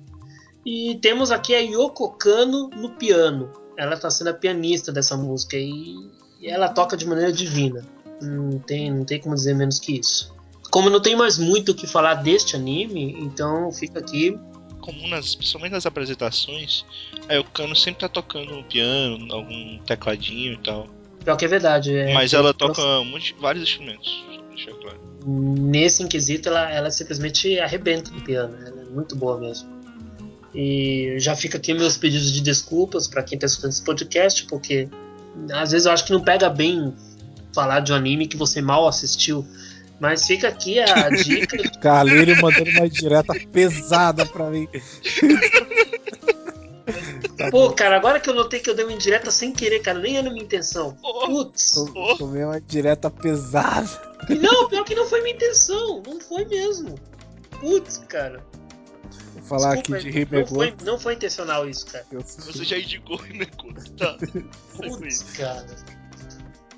[SPEAKER 3] E temos aqui a Yoko Kano no piano. Ela está sendo a pianista dessa música e ela toca de maneira divina. Não tem, não tem como dizer menos que isso. Como não tem mais muito o que falar deste anime, então fica aqui
[SPEAKER 5] Comum, nas, principalmente nas apresentações, a Yokano sempre tá tocando um piano, algum tecladinho e tal.
[SPEAKER 3] Pior que é verdade. é-
[SPEAKER 5] Mas ela toca um monte, vários instrumentos, deixar claro.
[SPEAKER 3] Nesse inquisito ela, ela simplesmente arrebenta no piano. Ela é muito boa mesmo. E já fica aqui meus pedidos de desculpas para quem está escutando esse podcast, porque às vezes eu acho que não pega bem falar de um anime que você mal assistiu. Mas fica aqui a (laughs) dica.
[SPEAKER 2] Carleiro mandando uma direta pesada pra mim. (laughs)
[SPEAKER 3] Pô, cara, agora que eu notei que eu dei uma indireta sem querer, cara, nem era minha intenção. Putz.
[SPEAKER 2] Tomei uma direta pesada.
[SPEAKER 3] Não, pior que não foi minha intenção. Não foi mesmo. Putz, cara.
[SPEAKER 2] Vou falar
[SPEAKER 3] Desculpa,
[SPEAKER 2] aqui de
[SPEAKER 3] não foi,
[SPEAKER 2] Rimegoto.
[SPEAKER 3] não foi intencional isso, cara.
[SPEAKER 5] Você já indicou e negou. Tá.
[SPEAKER 3] Putz, cara.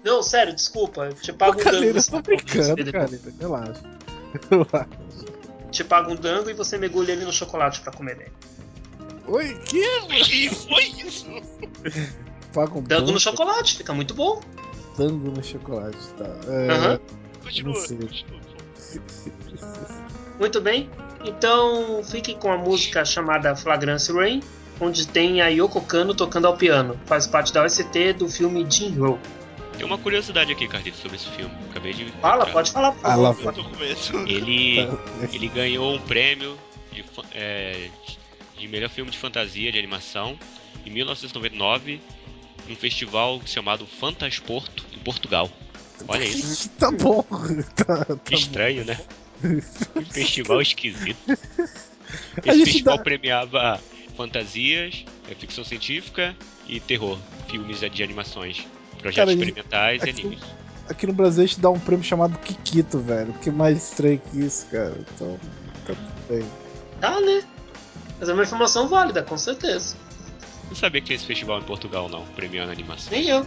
[SPEAKER 3] Não, sério, desculpa. Eu te pago um dango.
[SPEAKER 2] eu tô brincando, Carleiro. Relaxa. Relaxa.
[SPEAKER 3] Te pago um dango e você mergulha ele no chocolate pra comer ele.
[SPEAKER 2] Oi, que?
[SPEAKER 5] que foi isso?
[SPEAKER 2] Paga um
[SPEAKER 3] no chocolate, fica muito bom.
[SPEAKER 2] Dango no chocolate, tá. É,
[SPEAKER 3] Aham.
[SPEAKER 5] Continua, continua.
[SPEAKER 3] Muito bem. Então fique com a música chamada Flagrance Rain, onde tem a Yoko Kano tocando ao piano. Faz parte da OST do filme Jin-Ho.
[SPEAKER 1] Tem uma curiosidade aqui, Carlito, sobre esse filme. Acabei de.
[SPEAKER 3] Fala, pode falar, por
[SPEAKER 2] Ah,
[SPEAKER 5] medo.
[SPEAKER 1] Ele, (laughs) ele ganhou um prêmio de, é, de melhor filme de fantasia de animação em 1999 num festival chamado Fantasporto em Portugal. Olha isso. (laughs)
[SPEAKER 2] Tá bom. (laughs) Tá, tá
[SPEAKER 1] estranho, né? Um (laughs) festival esquisito. Esse festival
[SPEAKER 2] dá-
[SPEAKER 1] premiava fantasias, é, ficção científica e terror, filmes de animações, projetos
[SPEAKER 2] Cara, a gente-
[SPEAKER 1] experimentais e
[SPEAKER 2] aqui-
[SPEAKER 1] animes.
[SPEAKER 2] Aqui no Brasil a gente dá um prêmio chamado Kikito, velho. Que mais estranho que isso, cara. Então, tá tudo bem.
[SPEAKER 3] Tá, né? Mas é uma informação válida, com certeza.
[SPEAKER 1] Não sabia que tinha esse festival em Portugal, não, premiando animação.
[SPEAKER 3] Nem eu.
[SPEAKER 2] Eu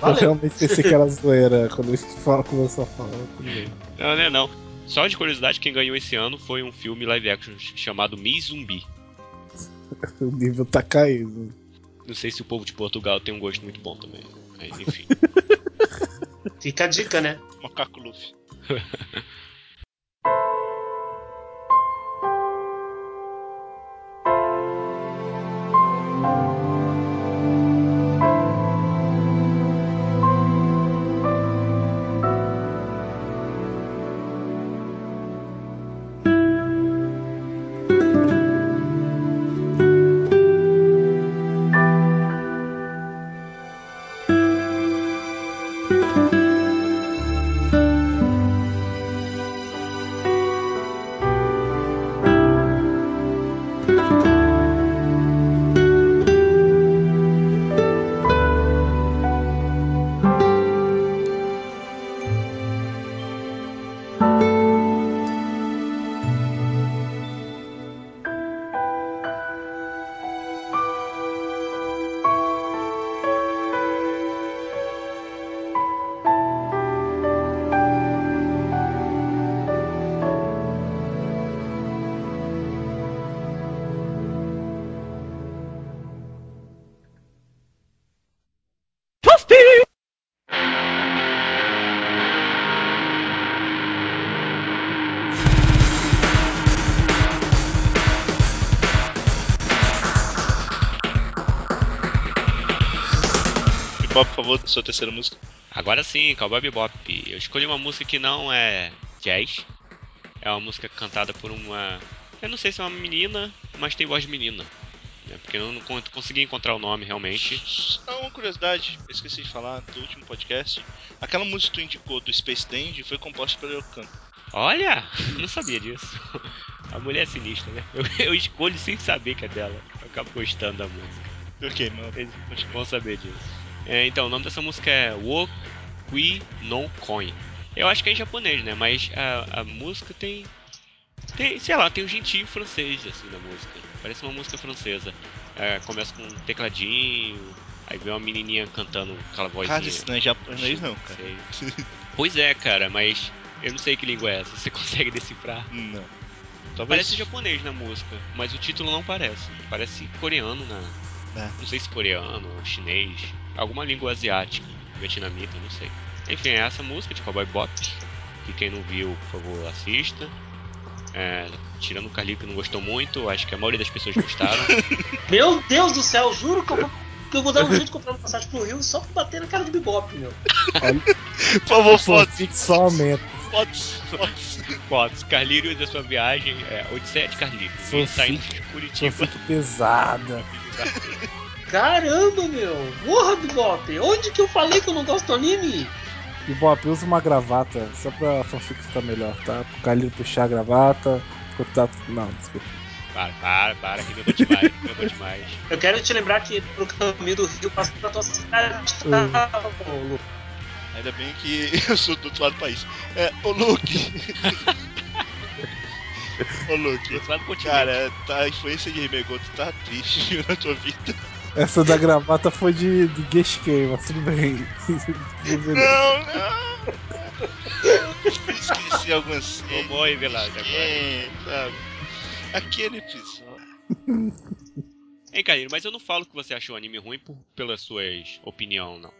[SPEAKER 3] Valeu.
[SPEAKER 2] realmente pensei que era zoeira quando fala, começou a falar. Bem.
[SPEAKER 1] Não, né, não. Só de curiosidade, quem ganhou esse ano foi um filme live action chamado Mi Zumbi. (laughs)
[SPEAKER 2] O nível tá caindo.
[SPEAKER 1] Não sei se o povo de Portugal tem um gosto muito bom também. Mas enfim.
[SPEAKER 3] Fica a dica, né?
[SPEAKER 5] Macaco Luffy. (laughs) Favor, sua terceira música.
[SPEAKER 1] Agora sim, Cowboy Bebop. Eu escolhi uma música que não é jazz. É uma música cantada por uma. Eu não sei se é uma menina, mas tem voz de menina. né? Porque eu não con- consegui encontrar o nome realmente.
[SPEAKER 5] Só uma curiosidade, eu esqueci de falar do último podcast. Aquela música que tu indicou do Space Dandy foi composta pelo Yokano.
[SPEAKER 1] Olha! (laughs) Não sabia disso. A mulher é sinistra, né? Eu, eu escolho sem saber que é dela. Eu acabo gostando da música.
[SPEAKER 5] Ok, mano.
[SPEAKER 1] Eles vão saber disso. É, então, o nome dessa música é Wokui no Coin. Eu acho que é em japonês, né? Mas a, a música tem. Tem, sei lá, tem um gentil francês assim na música. Parece uma música francesa. É, começa com um tecladinho, aí vem uma menininha cantando aquela vozinha.
[SPEAKER 5] Cara, isso não é japonês não, cara.
[SPEAKER 1] Pois é, cara, mas eu não sei que língua é essa. Você (laughs) consegue decifrar?
[SPEAKER 5] Não. Talvez.
[SPEAKER 1] Parece japonês na música, mas o título não parece. Parece coreano na.
[SPEAKER 5] É.
[SPEAKER 1] Não sei se coreano, chinês, alguma língua asiática, vietnamita, não sei. Enfim, é essa música de Cowboy Bop. Que quem não viu, por favor, assista. É, tirando o Carlinho que não gostou muito, acho que a maioria das pessoas gostaram. (laughs)
[SPEAKER 3] Meu Deus do céu, juro que eu vou, que eu vou dar um jeito de comprar uma passagem pro Rio só pra bater na cara do Bebop, meu. (laughs)
[SPEAKER 5] Por favor, fotos.
[SPEAKER 2] fique só aumenta.
[SPEAKER 5] Fotos. Fotos.
[SPEAKER 1] Fotos, Carlinhos da sua viagem, é, Odisseia de. Ele saindo de
[SPEAKER 2] Sua
[SPEAKER 1] Curitiba.
[SPEAKER 2] fique pesada.
[SPEAKER 3] Caramba, meu. Porra, Bebop. Onde que eu falei que eu não gosto do anime?
[SPEAKER 2] E Bop, usa uma gravata só pra fanfic ficar melhor, tá? Pro Calil puxar a gravata. Contato. Não, desculpa.
[SPEAKER 1] Para, para, para, que bebeu demais, (laughs) bebeu demais.
[SPEAKER 3] Eu quero te lembrar que pro caminho do Rio passa pra tua cidade, tá, ô, Lu?
[SPEAKER 5] Ainda bem que (laughs) eu sou do outro lado do país. É, ô Luke. (laughs) ô Luke. Cara, tá, a influência de Rimegoto tá triste na tua vida.
[SPEAKER 2] Essa da gravata foi de, de Geshkei, mas tudo bem.
[SPEAKER 5] Não, não. Eu esqueci algumas
[SPEAKER 1] bom aí, Velasco, agora.
[SPEAKER 5] Sabe? Aquele episódio.
[SPEAKER 1] Hein, Caíro, mas eu não falo que você achou o anime ruim por, pela sua opinião, não.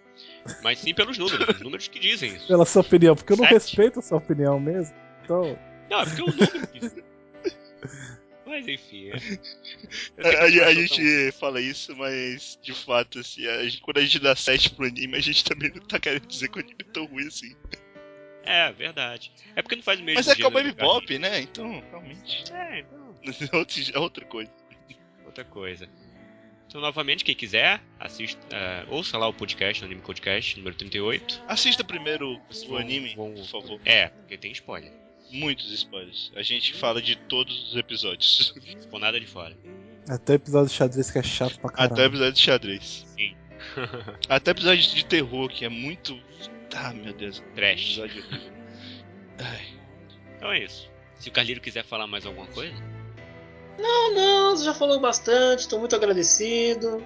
[SPEAKER 1] Mas sim pelos números, os números que dizem isso.
[SPEAKER 2] Pela sua opinião, porque eu não
[SPEAKER 1] Sete.
[SPEAKER 2] respeito a sua opinião mesmo. Então.
[SPEAKER 1] Não, é porque o número diz. Mas enfim, é. (laughs)
[SPEAKER 5] A, a-
[SPEAKER 1] sou tão-
[SPEAKER 5] gente fala isso, mas de fato, assim, a gente- quando a gente dá 7 pro anime, a gente também não tá querendo dizer que o anime é tão ruim assim.
[SPEAKER 1] É, verdade. É porque não faz mesmo
[SPEAKER 5] Mas é Cowboy
[SPEAKER 1] Carlinhos.
[SPEAKER 5] Bebop, né? Então, realmente.
[SPEAKER 1] É, então, (laughs)
[SPEAKER 5] É outra- é outra coisa.
[SPEAKER 1] outra coisa. Então, novamente, quem quiser, assista, é, ouça lá o podcast, o Anime Podcast, número 38.
[SPEAKER 5] Assista primeiro o anime,
[SPEAKER 1] vão-
[SPEAKER 5] por favor.
[SPEAKER 1] É, porque tem spoiler.
[SPEAKER 5] Muitos spoilers. A gente fala de todos os episódios.
[SPEAKER 1] Não (laughs) ficou nada de fora.
[SPEAKER 2] Até o episódio de xadrez que é chato pra caralho.
[SPEAKER 5] Até o episódio de xadrez.
[SPEAKER 1] Sim. (laughs)
[SPEAKER 5] Até episódio de terror, que é muito. Ah, meu Deus.
[SPEAKER 1] Trash.
[SPEAKER 5] Episódio...
[SPEAKER 1] Então é isso. Se o Carliro quiser falar mais alguma coisa,
[SPEAKER 3] Não, não, você já falou bastante, tô muito agradecido.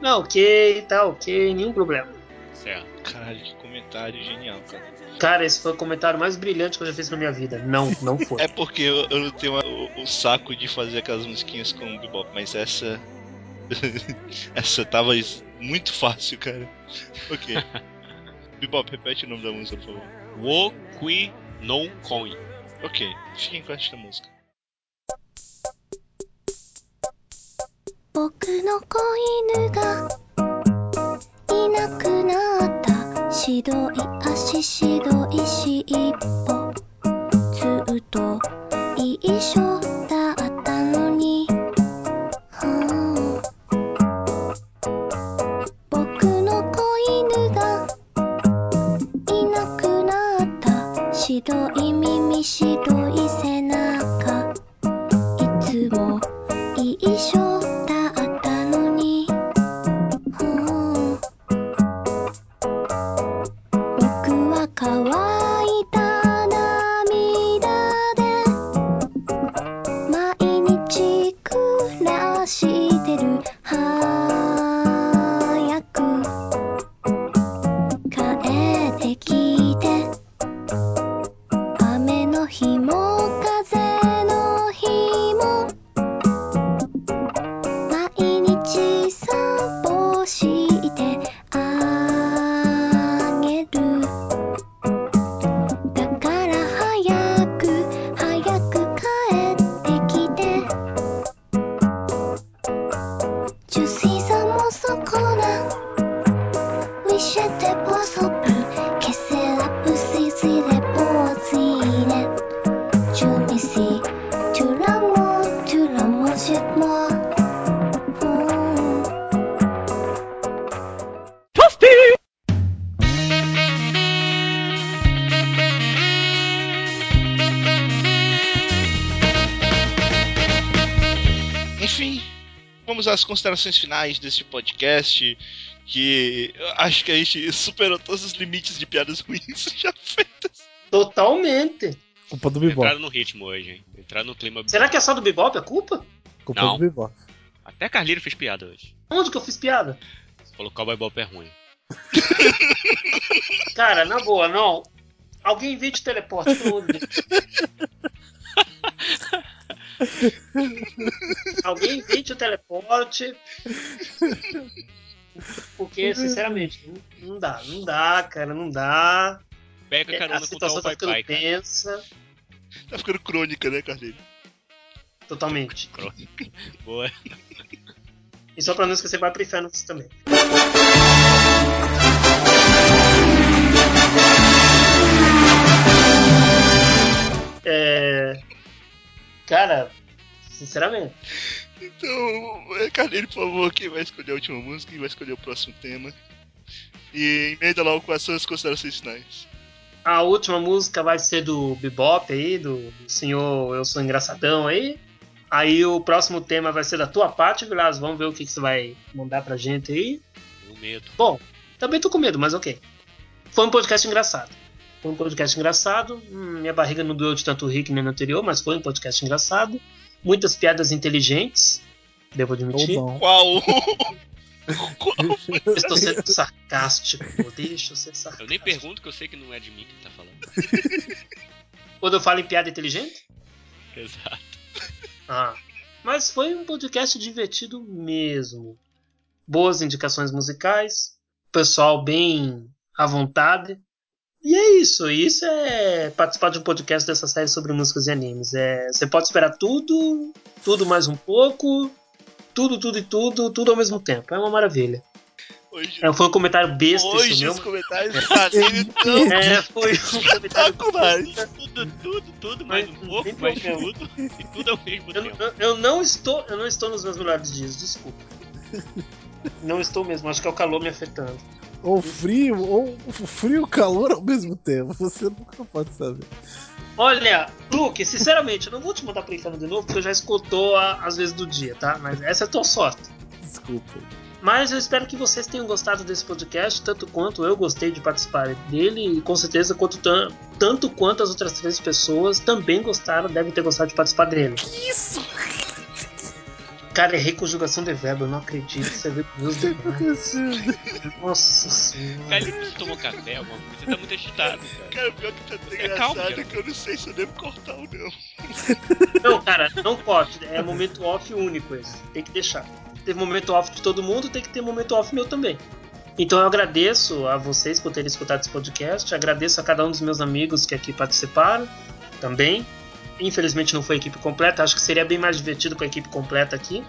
[SPEAKER 3] Não, ok, tá ok, nenhum problema.
[SPEAKER 1] certo.
[SPEAKER 5] Caralho, que comentário genial, cara.
[SPEAKER 3] Cara, esse foi o comentário mais brilhante que eu já fiz na minha vida. Não, não (laughs) foi.
[SPEAKER 5] É porque eu, eu não tenho o, o saco de fazer aquelas musiquinhas com o bebop, mas essa. (laughs) essa tava muito fácil, cara. (laughs) Ok. bebop, repete o nome da música, por favor.
[SPEAKER 1] Wokui no Coin.
[SPEAKER 5] Ok, fiquem com esta música.
[SPEAKER 13] 僕の子犬がいなくなった た白い足白い尻尾。ずっと一緒だったのに、はあ。僕の子犬がいなくなった。白い耳白い
[SPEAKER 5] às considerações finais deste podcast. Que eu acho que a gente superou todos os limites de piadas ruins (laughs) já feitas.
[SPEAKER 3] Totalmente.
[SPEAKER 2] Culpa do Bebop.
[SPEAKER 1] Entraram no ritmo hoje, hein? Entraram no clima.
[SPEAKER 3] Será que é só do Bebop a culpa?
[SPEAKER 2] Culpa
[SPEAKER 1] Não.
[SPEAKER 2] do Bebop.
[SPEAKER 1] Até Carlírio fez piada hoje.
[SPEAKER 3] Onde que eu fiz piada?
[SPEAKER 1] Você falou que Cowboy Bop é ruim. (laughs)
[SPEAKER 3] Cara, na boa, não. Alguém invente teleporte, pelo amor de Deus. Alguém invente o teleporte. Porque, sinceramente, não, não dá, não dá, cara, não dá.
[SPEAKER 1] Pega
[SPEAKER 3] É,
[SPEAKER 1] carona
[SPEAKER 3] a
[SPEAKER 1] com o
[SPEAKER 3] situação
[SPEAKER 1] tal
[SPEAKER 3] tá ficando
[SPEAKER 1] pai, cara.
[SPEAKER 3] tensa,
[SPEAKER 5] Tá ficando crônica, né, Carlinhos?
[SPEAKER 3] totalmente. (laughs)
[SPEAKER 1] Boa.
[SPEAKER 3] E só pra não esquecer, vai pro inferno também. É. Cara, sinceramente.
[SPEAKER 5] Então, é, Carlinhos, por favor, quem vai escolher a última música, quem vai escolher o próximo tema. E emenda logo quais são as considerações finais.
[SPEAKER 3] A última música vai ser do Bebop aí, do, do senhor Eu Sou Engraçadão aí. Aí o próximo tema vai ser da tua parte, Vilas. Vamos ver o que, que você vai mandar pra gente aí.
[SPEAKER 1] Tenho medo.
[SPEAKER 3] Bom, também tô com medo, mas ok. Foi um podcast engraçado. Foi um podcast engraçado. Hum, minha barriga não doeu de tanto rir que nem no anterior, mas foi um podcast engraçado. Muitas piadas inteligentes, devo admitir.
[SPEAKER 2] Não. (laughs)
[SPEAKER 5] Qual?
[SPEAKER 3] Eu estou sendo sarcástico, deixa eu ser
[SPEAKER 1] Eu
[SPEAKER 3] sarcástico.
[SPEAKER 1] nem pergunto que eu sei que não é de mim que tá falando. (laughs)
[SPEAKER 3] Quando eu falo em piada inteligente?
[SPEAKER 1] Exato.
[SPEAKER 3] Ah. Mas foi um podcast divertido mesmo. Boas indicações musicais, pessoal bem à vontade. E é isso. Isso é participar de um podcast dessa série sobre músicas e animes. É, você pode esperar tudo, tudo mais um pouco, tudo, tudo e tudo, tudo ao mesmo tempo. É uma maravilha.
[SPEAKER 5] Hoje,
[SPEAKER 3] É, foi um comentário besta
[SPEAKER 5] hoje
[SPEAKER 3] isso
[SPEAKER 5] os
[SPEAKER 3] mesmo.
[SPEAKER 5] comentários Carlinhos (laughs) estão
[SPEAKER 3] É, foi um (laughs) comentário
[SPEAKER 5] espetaculares.
[SPEAKER 1] Tudo, tudo, tudo, mais um pouco, mais tudo. E tudo ao mesmo
[SPEAKER 3] Eu,
[SPEAKER 1] tempo.
[SPEAKER 3] eu- eu não estou, eu não estou nos meus melhores dias, desculpa. Não estou mesmo, acho que é o calor me afetando.
[SPEAKER 2] Ou frio, ou frio e calor ao mesmo tempo. Você nunca pode saber.
[SPEAKER 3] Olha, Luke, sinceramente, eu não vou te mandar pro inferno de novo, porque eu já escutou às vezes do dia, tá? Mas essa é a tua sorte.
[SPEAKER 2] Desculpa.
[SPEAKER 3] Mas eu espero que vocês tenham gostado desse podcast, tanto quanto eu gostei de participar dele, e com certeza quanto tan- tanto quanto as outras três pessoas também gostaram, devem ter gostado de participar dele.
[SPEAKER 2] Que isso?
[SPEAKER 3] Cara, errei conjugação de verbo, eu não acredito. Você vê Deus demais. Nossa senhora.
[SPEAKER 1] Carlinhos, você tomou café, alguma coisa? Você tá muito agitado, cara.
[SPEAKER 5] Cara, pior que tá tão
[SPEAKER 1] É,
[SPEAKER 5] engraçado
[SPEAKER 1] calma, cara.
[SPEAKER 5] que eu não sei se eu devo cortar ou não.
[SPEAKER 3] Não, cara, não corte. É momento off único esse. Tem que deixar. Teve momento off de todo mundo, tem que ter momento off meu também. Então eu agradeço a vocês por terem escutado esse podcast. Agradeço a cada um dos meus amigos que aqui participaram também. Infelizmente não foi a equipe completa. Acho que seria bem mais divertido com a equipe completa aqui.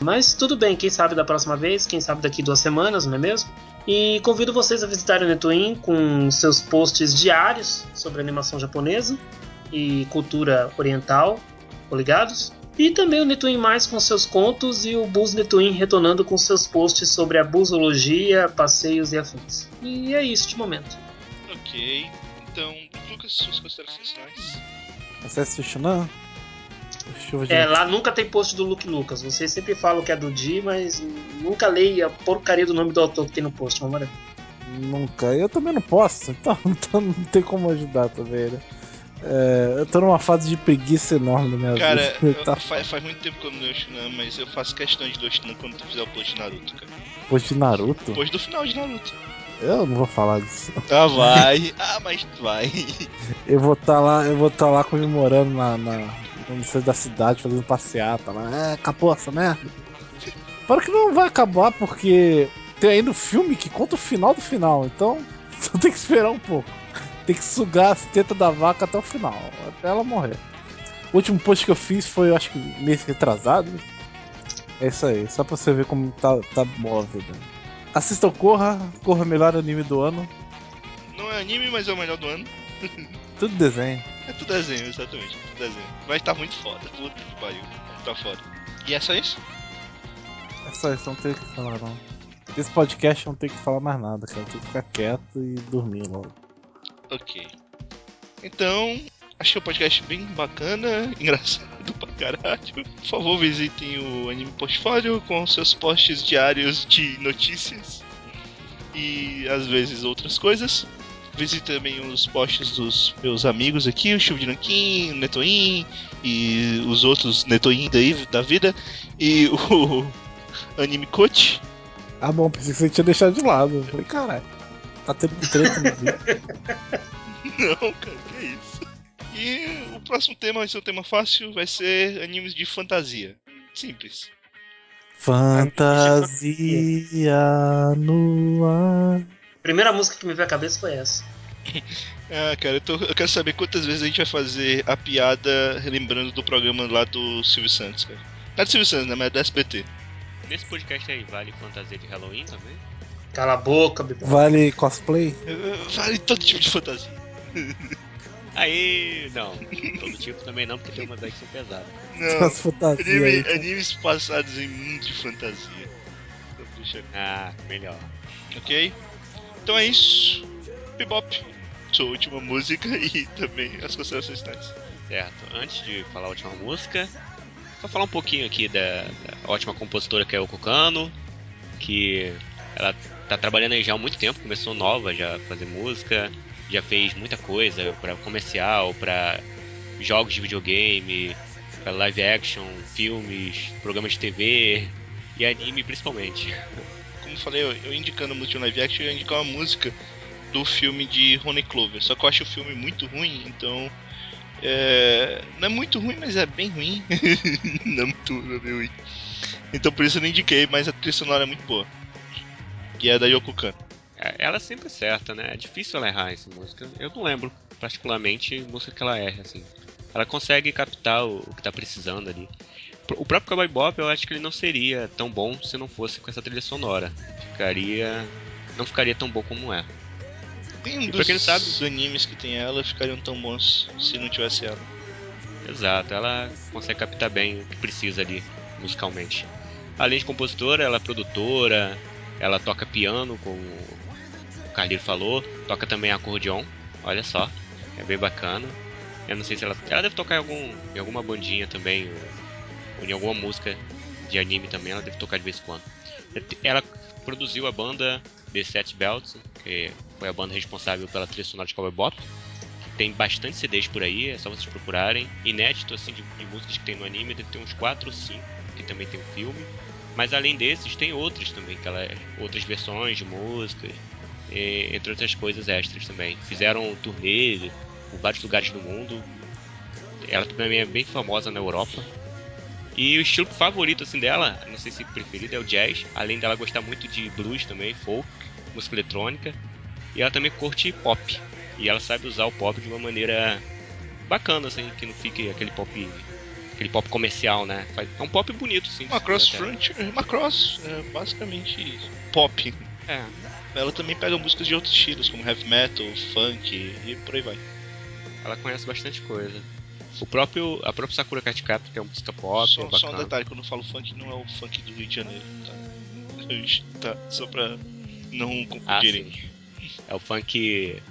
[SPEAKER 3] Mas tudo bem, quem sabe da próxima vez, quem sabe daqui duas semanas, não é mesmo? E convido vocês a visitarem o Netwin com seus posts diários sobre animação japonesa e cultura oriental, ligados? E também o Netwin Mais com seus contos e o Bus Netwin retornando com seus posts sobre a busologia, passeios e afins. E é isso de momento.
[SPEAKER 5] Ok. Então, Lucas, suas considerações finais.
[SPEAKER 2] Você assiste não? Chuva de
[SPEAKER 3] É, lá nunca tem post do Luke Lucas. Vocês sempre falam que é do Di, mas nunca leia a porcaria do nome do autor que tem no post. Uma maravilha.
[SPEAKER 2] Nunca. Eu também não posso, (laughs) então, então não tem como ajudar também, né? É, eu tô numa fase de preguiça enorme na minha
[SPEAKER 5] Cara,
[SPEAKER 2] vida. (laughs)
[SPEAKER 5] eu-
[SPEAKER 2] Tá
[SPEAKER 5] faz, faz muito tempo que eu não leio o Shunan, mas eu faço questão de ler o Shunan quando tu fizer o post de Naruto, cara.
[SPEAKER 2] Post de Naruto?
[SPEAKER 5] Post do final de Naruto.
[SPEAKER 2] Eu não vou falar disso.
[SPEAKER 5] Ah, (laughs) vai. ah, mas vai.
[SPEAKER 2] Eu vou estar lá, eu vou estar lá comemorando na, na, no centro da cidade, fazendo passeata lá. É, acabou essa merda. Para que não vai acabar, porque tem ainda o filme que conta o final do final, então só (laughs) tem que esperar um pouco. Tem que sugar as tetas da vaca até o final, até ela morrer. O último post que eu fiz foi, eu acho que mês retrasado. É isso aí, só pra você ver como tá, tá boa a vida. Assista o Corra, Corra melhor anime do ano.
[SPEAKER 5] Não é anime, mas é o melhor do ano.
[SPEAKER 2] Tudo desenho.
[SPEAKER 5] É tudo desenho, exatamente. Tudo desenho. Vai estar muito foda. Puta que pariu. Tá foda. E é só isso?
[SPEAKER 2] É só isso, não tem o que falar não. Esse podcast não tem que falar mais nada, cara. Tem que ficar quieto e dormir logo.
[SPEAKER 5] Ok. Então, Achei o podcast bem bacana, (laughs) engraçado pra caralho. Por favor, visitem o Anime Portfólio com seus posts diários de notícias e às vezes outras coisas. Visite também os posts dos meus amigos aqui, o Chivo de Nanquim, o Netoin e os outros Netoin daí, da vida. E o (laughs) Anime Coach.
[SPEAKER 2] Ah, bom, pensei que você tinha deixado de lado. Eu falei, caralho, tá tendo treta no (laughs) vídeo.
[SPEAKER 5] Não, cara, que isso. E o próximo tema vai ser um tema fácil, vai ser animes de fantasia. Simples.
[SPEAKER 2] Fantasia no ar.
[SPEAKER 3] Primeira música que me veio à cabeça foi essa. (laughs)
[SPEAKER 5] Ah, cara, eu, tô- eu quero saber quantas vezes a gente vai fazer a piada relembrando do programa lá do Silvio Santos, cara. Não é do Silvio Santos, né? Mas é do SBT.
[SPEAKER 1] Nesse podcast aí vale fantasia de Halloween também?
[SPEAKER 3] Cala a boca, Bibão.
[SPEAKER 2] Vale cosplay?
[SPEAKER 5] Vale todo tipo de fantasia. (laughs)
[SPEAKER 1] Aí, não. Todo tipo também não, porque tem umas aí que são pesadas.
[SPEAKER 5] Não.
[SPEAKER 2] As fantasias
[SPEAKER 5] Anime-
[SPEAKER 2] aí,
[SPEAKER 5] animes passados em mundo de fantasia.
[SPEAKER 1] Ah, melhor.
[SPEAKER 5] Ok? Então é isso. Bebop. Sua última música e também as considerações finais.
[SPEAKER 1] Certo. Antes de falar a última música, só falar um pouquinho aqui da, da ótima compositora que é o Kano, que ela tá trabalhando aí já há muito tempo, começou nova já a fazer música, já fez muita coisa para comercial, para jogos de videogame, para live action, filmes, programas de TV e anime principalmente.
[SPEAKER 5] Como eu falei, eu, indicando música de live action, eu ia indicar uma música do filme de Rony Clover. Só que eu acho o filme muito ruim, então. É, não é muito ruim, mas é bem ruim. (laughs) não é muito é bem ruim. Então por isso eu não indiquei, mas a trilha sonora é muito boa. Que é da Yoko Kano.
[SPEAKER 1] É, Ela sempre acerta, né? É difícil ela errar essa música. Eu não lembro particularmente música que ela erra, assim. Ela consegue captar o, o que tá precisando ali. O próprio Cowboy Bop eu acho que ele não seria tão bom se não fosse com essa trilha sonora. Ficaria. Não ficaria tão bom como é.
[SPEAKER 5] Um
[SPEAKER 1] E
[SPEAKER 5] dos
[SPEAKER 1] quem sabe-
[SPEAKER 5] animes que tem ela ficariam tão bons se não tivesse ela.
[SPEAKER 1] Exato, ela consegue captar bem o que precisa ali musicalmente. Além de compositora, ela é produtora, ela toca piano, como Carlinho falou, toca também acordeon, olha só, é bem bacana. Eu não sei se ela. Ela deve tocar em, algum, em alguma bandinha também, ou, em alguma música de anime também, ela deve tocar de vez em quando. Ela produziu a banda The Set Belts, que foi a banda responsável pela trilha sonora de Cowboy Bop. Tem bastante CDs por aí, é só vocês procurarem. Inédito assim de, de músicas que tem no anime, deve ter uns 4 ou 5, que também tem o filme. Mas além desses, tem outros também, que ela, outras versões de músicas, e- entre outras coisas extras também. Fizeram um turnê por vários lugares do mundo. Ela também é bem famosa na Europa. E o estilo favorito assim dela, não sei se preferido, é o jazz. Além dela gostar muito de blues também, folk, música eletrônica. E ela também curte pop. E ela sabe usar o pop de uma maneira bacana, assim, que não fique aquele pop. Aquele pop comercial, né? É um pop bonito, sim.
[SPEAKER 5] Uma cross
[SPEAKER 1] até.
[SPEAKER 5] front, uma cross, é basicamente pop.
[SPEAKER 1] É.
[SPEAKER 5] Ela também pega músicas de outros estilos, como heavy metal, funk e por aí vai.
[SPEAKER 1] Ela conhece bastante coisa. O próprio, a própria Sakura Card Captor, que é uma música pop,
[SPEAKER 5] Só,
[SPEAKER 1] é
[SPEAKER 5] só um detalhe, quando eu falo funk, não é o funk do Rio de Janeiro, tá? tá, só pra não
[SPEAKER 1] Ah,
[SPEAKER 5] confundirem.
[SPEAKER 1] sim. É o funk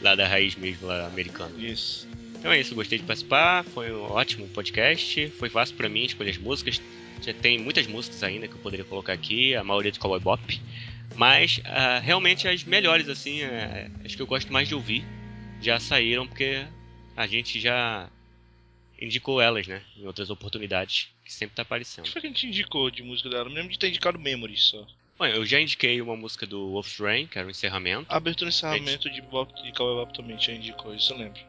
[SPEAKER 1] lá da raiz mesmo, lá americano.
[SPEAKER 5] Isso.
[SPEAKER 1] Então é isso, gostei de participar, foi um ótimo podcast, foi fácil pra mim escolher as músicas. Já tem muitas músicas ainda que eu poderia colocar aqui, a maioria do Cowboy Bop. Mas ah, realmente as melhores, assim, é, as que eu gosto mais de ouvir, já saíram porque a gente já indicou elas, né? Em outras oportunidades, que sempre tá aparecendo.
[SPEAKER 5] O que foi que a gente indicou de música dela? Eu lembro de ter indicado Memory só.
[SPEAKER 1] Bom, eu já indiquei uma música do Wolf's Rain, que era o encerramento.
[SPEAKER 5] A abertura e encerramento de Bop de Cowboy Bop também já indicou, isso eu lembro.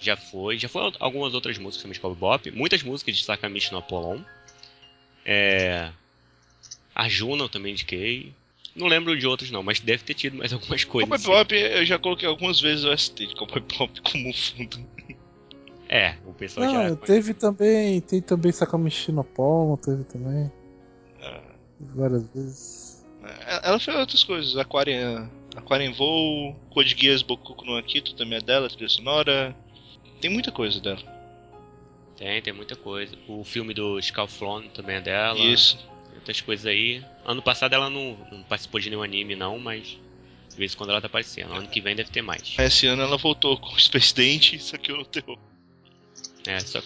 [SPEAKER 1] Já foi. Já foi algumas outras músicas também de Cowboy Bop. Muitas músicas de Sakamichi no Apollon. É... A Juno eu também indiquei. Não lembro de outros não, mas deve ter tido mais (laughs) algumas coisas.
[SPEAKER 5] Cowboy Bop eu já coloquei algumas vezes o ST de Cowboy Bop (laughs) como fundo.
[SPEAKER 1] É, o pessoal
[SPEAKER 2] Não,
[SPEAKER 1] já...
[SPEAKER 2] teve também. Tem também Sakamichi no Pomo, teve também.
[SPEAKER 5] Ah.
[SPEAKER 2] Várias vezes.
[SPEAKER 5] É, Ela fez outras coisas, Aquarian, Aquarian Voo, Code Geass Bokuku no Akito também é dela, trilha sonora. Tem muita coisa dela.
[SPEAKER 1] Tem, tem muita coisa. O filme do Scalflon também é dela.
[SPEAKER 5] Isso.
[SPEAKER 1] Outras coisas aí. Ano passado ela não, não participou de nenhum anime não, mas... De vez em quando ela tá aparecendo. Ano que vem deve ter mais.
[SPEAKER 5] Esse ano ela voltou com o Space Dente, só que eu não tenho.
[SPEAKER 1] É, só.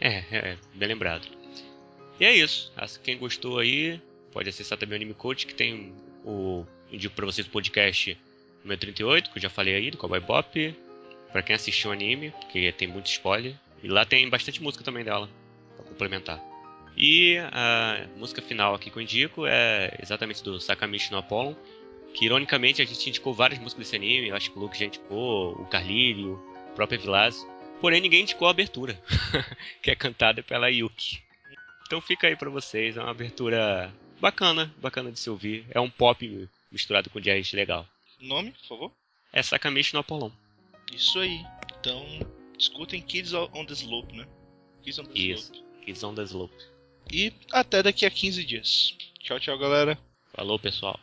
[SPEAKER 1] É, é, bem lembrado. E é isso. Quem gostou aí, pode acessar também o Anime Coach, que tem o. Indico pra vocês o podcast número 38, que eu já falei aí, do Cowboy Bop. Pra quem assistiu o anime, porque tem muito spoiler. E lá tem bastante música também dela, pra complementar. E a música final aqui que eu indico é exatamente do Sakamichi no Apollon. Que ironicamente a gente indicou várias músicas desse anime, eu acho que o Luke já indicou, o Carlírio, o próprio Evilásio. Porém ninguém indicou a abertura, (laughs) que é cantada pela Yuki. Então fica aí pra vocês, é uma abertura bacana, bacana de se ouvir. É um pop misturado com jazz legal.
[SPEAKER 5] Nome, por favor?
[SPEAKER 1] É Sakamichi no Apollon.
[SPEAKER 5] Isso aí. Então, escutem Kids on the Slope, né? Kids on the
[SPEAKER 1] Isso,
[SPEAKER 5] Slope.
[SPEAKER 1] Kids on the Slope.
[SPEAKER 5] E até daqui a 15 dias. Tchau, tchau, galera.
[SPEAKER 1] Falou pessoal.